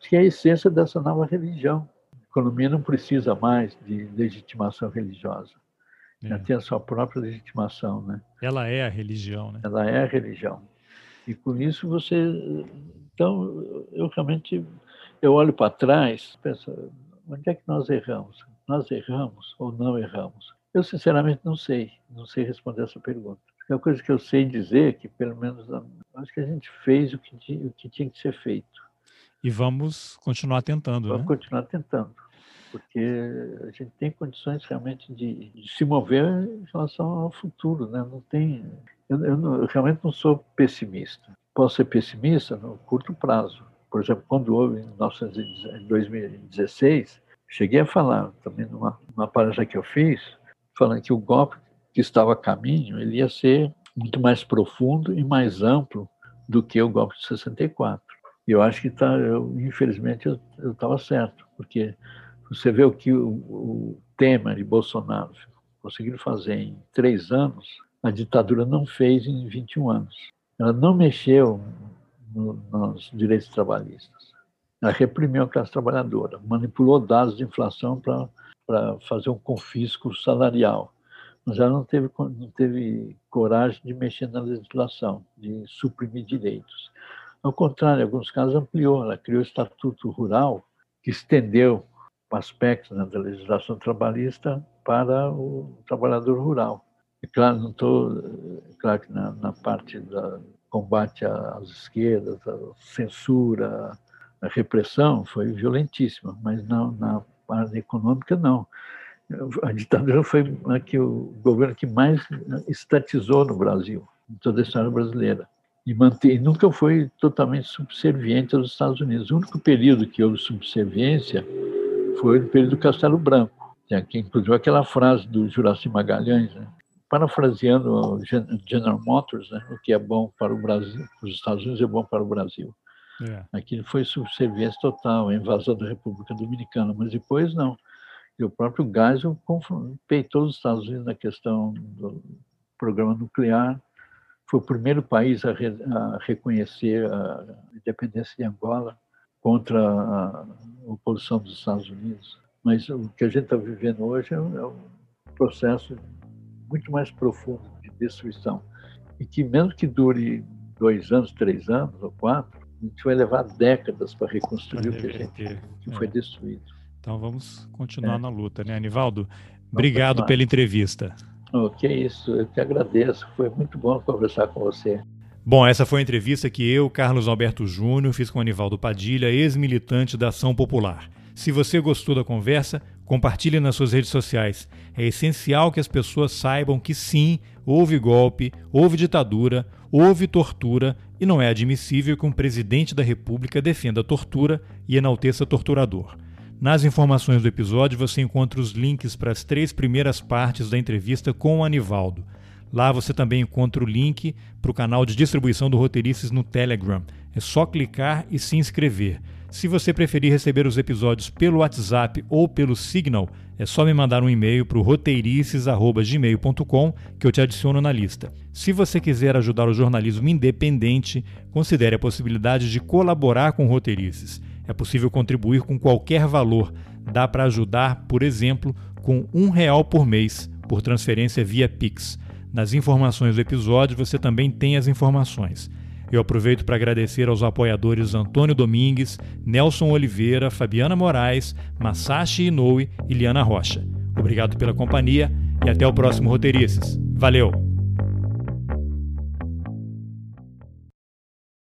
que é a essência dessa nova religião, economia não precisa mais de legitimação religiosa. É. Ela tem a sua própria legitimação, né? Ela é a religião, né? Ela é a religião. E com isso você, então, eu realmente eu olho para trás, penso, onde é que nós erramos? Nós erramos ou não erramos? Eu sinceramente não sei, não sei responder essa pergunta. É uma coisa que eu sei dizer que pelo menos acho que a gente fez o que, o que tinha que ser feito. E vamos continuar tentando, vamos né? continuar tentando, porque a gente tem condições realmente de, de se mover em relação ao futuro, né? Não tem, eu, eu, não, eu, realmente não sou pessimista. Posso ser pessimista no curto prazo. Por exemplo, quando houve em 2016, cheguei a falar também numa, numa palestra que eu fiz, falando que o golpe que estava a caminho ele ia ser muito mais profundo e mais amplo do que o golpe de 64. E eu acho que tá, eu, infelizmente eu estava certo, porque você vê o que o, o Temer e Bolsonaro conseguiram fazer em três anos, a ditadura não fez em 21 anos. Ela não mexeu no, nos direitos trabalhistas. Ela reprimiu a classe trabalhadora, manipulou dados de inflação para fazer um confisco salarial. Mas ela não teve, não teve coragem de mexer na legislação, de suprimir direitos. Ao contrário, em alguns casos ampliou, ela criou o Estatuto Rural, que estendeu aspectos né, da legislação trabalhista para o trabalhador rural. E claro, não estou, claro que na, na parte do combate às esquerdas, a censura, a repressão foi violentíssima, mas não na parte econômica não. A ditadura foi que o governo que mais estatizou no Brasil, em toda a história brasileira. E, mantém, nunca foi totalmente subserviente aos Estados Unidos. O único período que houve subserviência foi no período do Castelo Branco, que inclusive aquela frase do Juraci Magalhães, né? Parafraseando General Motors, né? o que é bom para o Brasil, os Estados Unidos é bom para o Brasil. É. Aquilo foi subserviência total, a invasão da República Dominicana, mas depois não. E o próprio Geisel peitou os Estados Unidos na questão do programa nuclear, foi o primeiro país a, re, a reconhecer a independência de Angola contra a oposição dos Estados Unidos. Mas o que a gente está vivendo hoje é um, é um processo muito mais profundo de destruição e que mesmo que dure dois anos, três anos ou quatro, a gente vai levar décadas para reconstruir o que, a gente, que foi é. destruído. Então vamos continuar é. na luta, né, Anivaldo? Obrigado pela entrevista. Oh, que isso, eu te agradeço. Foi muito bom conversar com você. Bom, essa foi a entrevista que eu, Carlos Alberto Júnior, fiz com Anivaldo Padilha, ex-militante da Ação Popular. Se você gostou da conversa, compartilhe nas suas redes sociais. É essencial que as pessoas saibam que sim, houve golpe, houve ditadura, houve tortura e não é admissível que um presidente da República defenda a tortura e enalteça torturador. Nas informações do episódio você encontra os links para as três primeiras partes da entrevista com o Anivaldo. Lá você também encontra o link para o canal de distribuição do Roteirices no Telegram. É só clicar e se inscrever. Se você preferir receber os episódios pelo WhatsApp ou pelo Signal, é só me mandar um e-mail para o roteirices.gmail.com que eu te adiciono na lista. Se você quiser ajudar o jornalismo independente, considere a possibilidade de colaborar com Roteirices. É possível contribuir com qualquer valor. Dá para ajudar, por exemplo, com um real por mês por transferência via Pix. Nas informações do episódio você também tem as informações. Eu aproveito para agradecer aos apoiadores Antônio Domingues, Nelson Oliveira, Fabiana Moraes, Masashi Inoue e Liana Rocha. Obrigado pela companhia e até o próximo Roteirices. Valeu!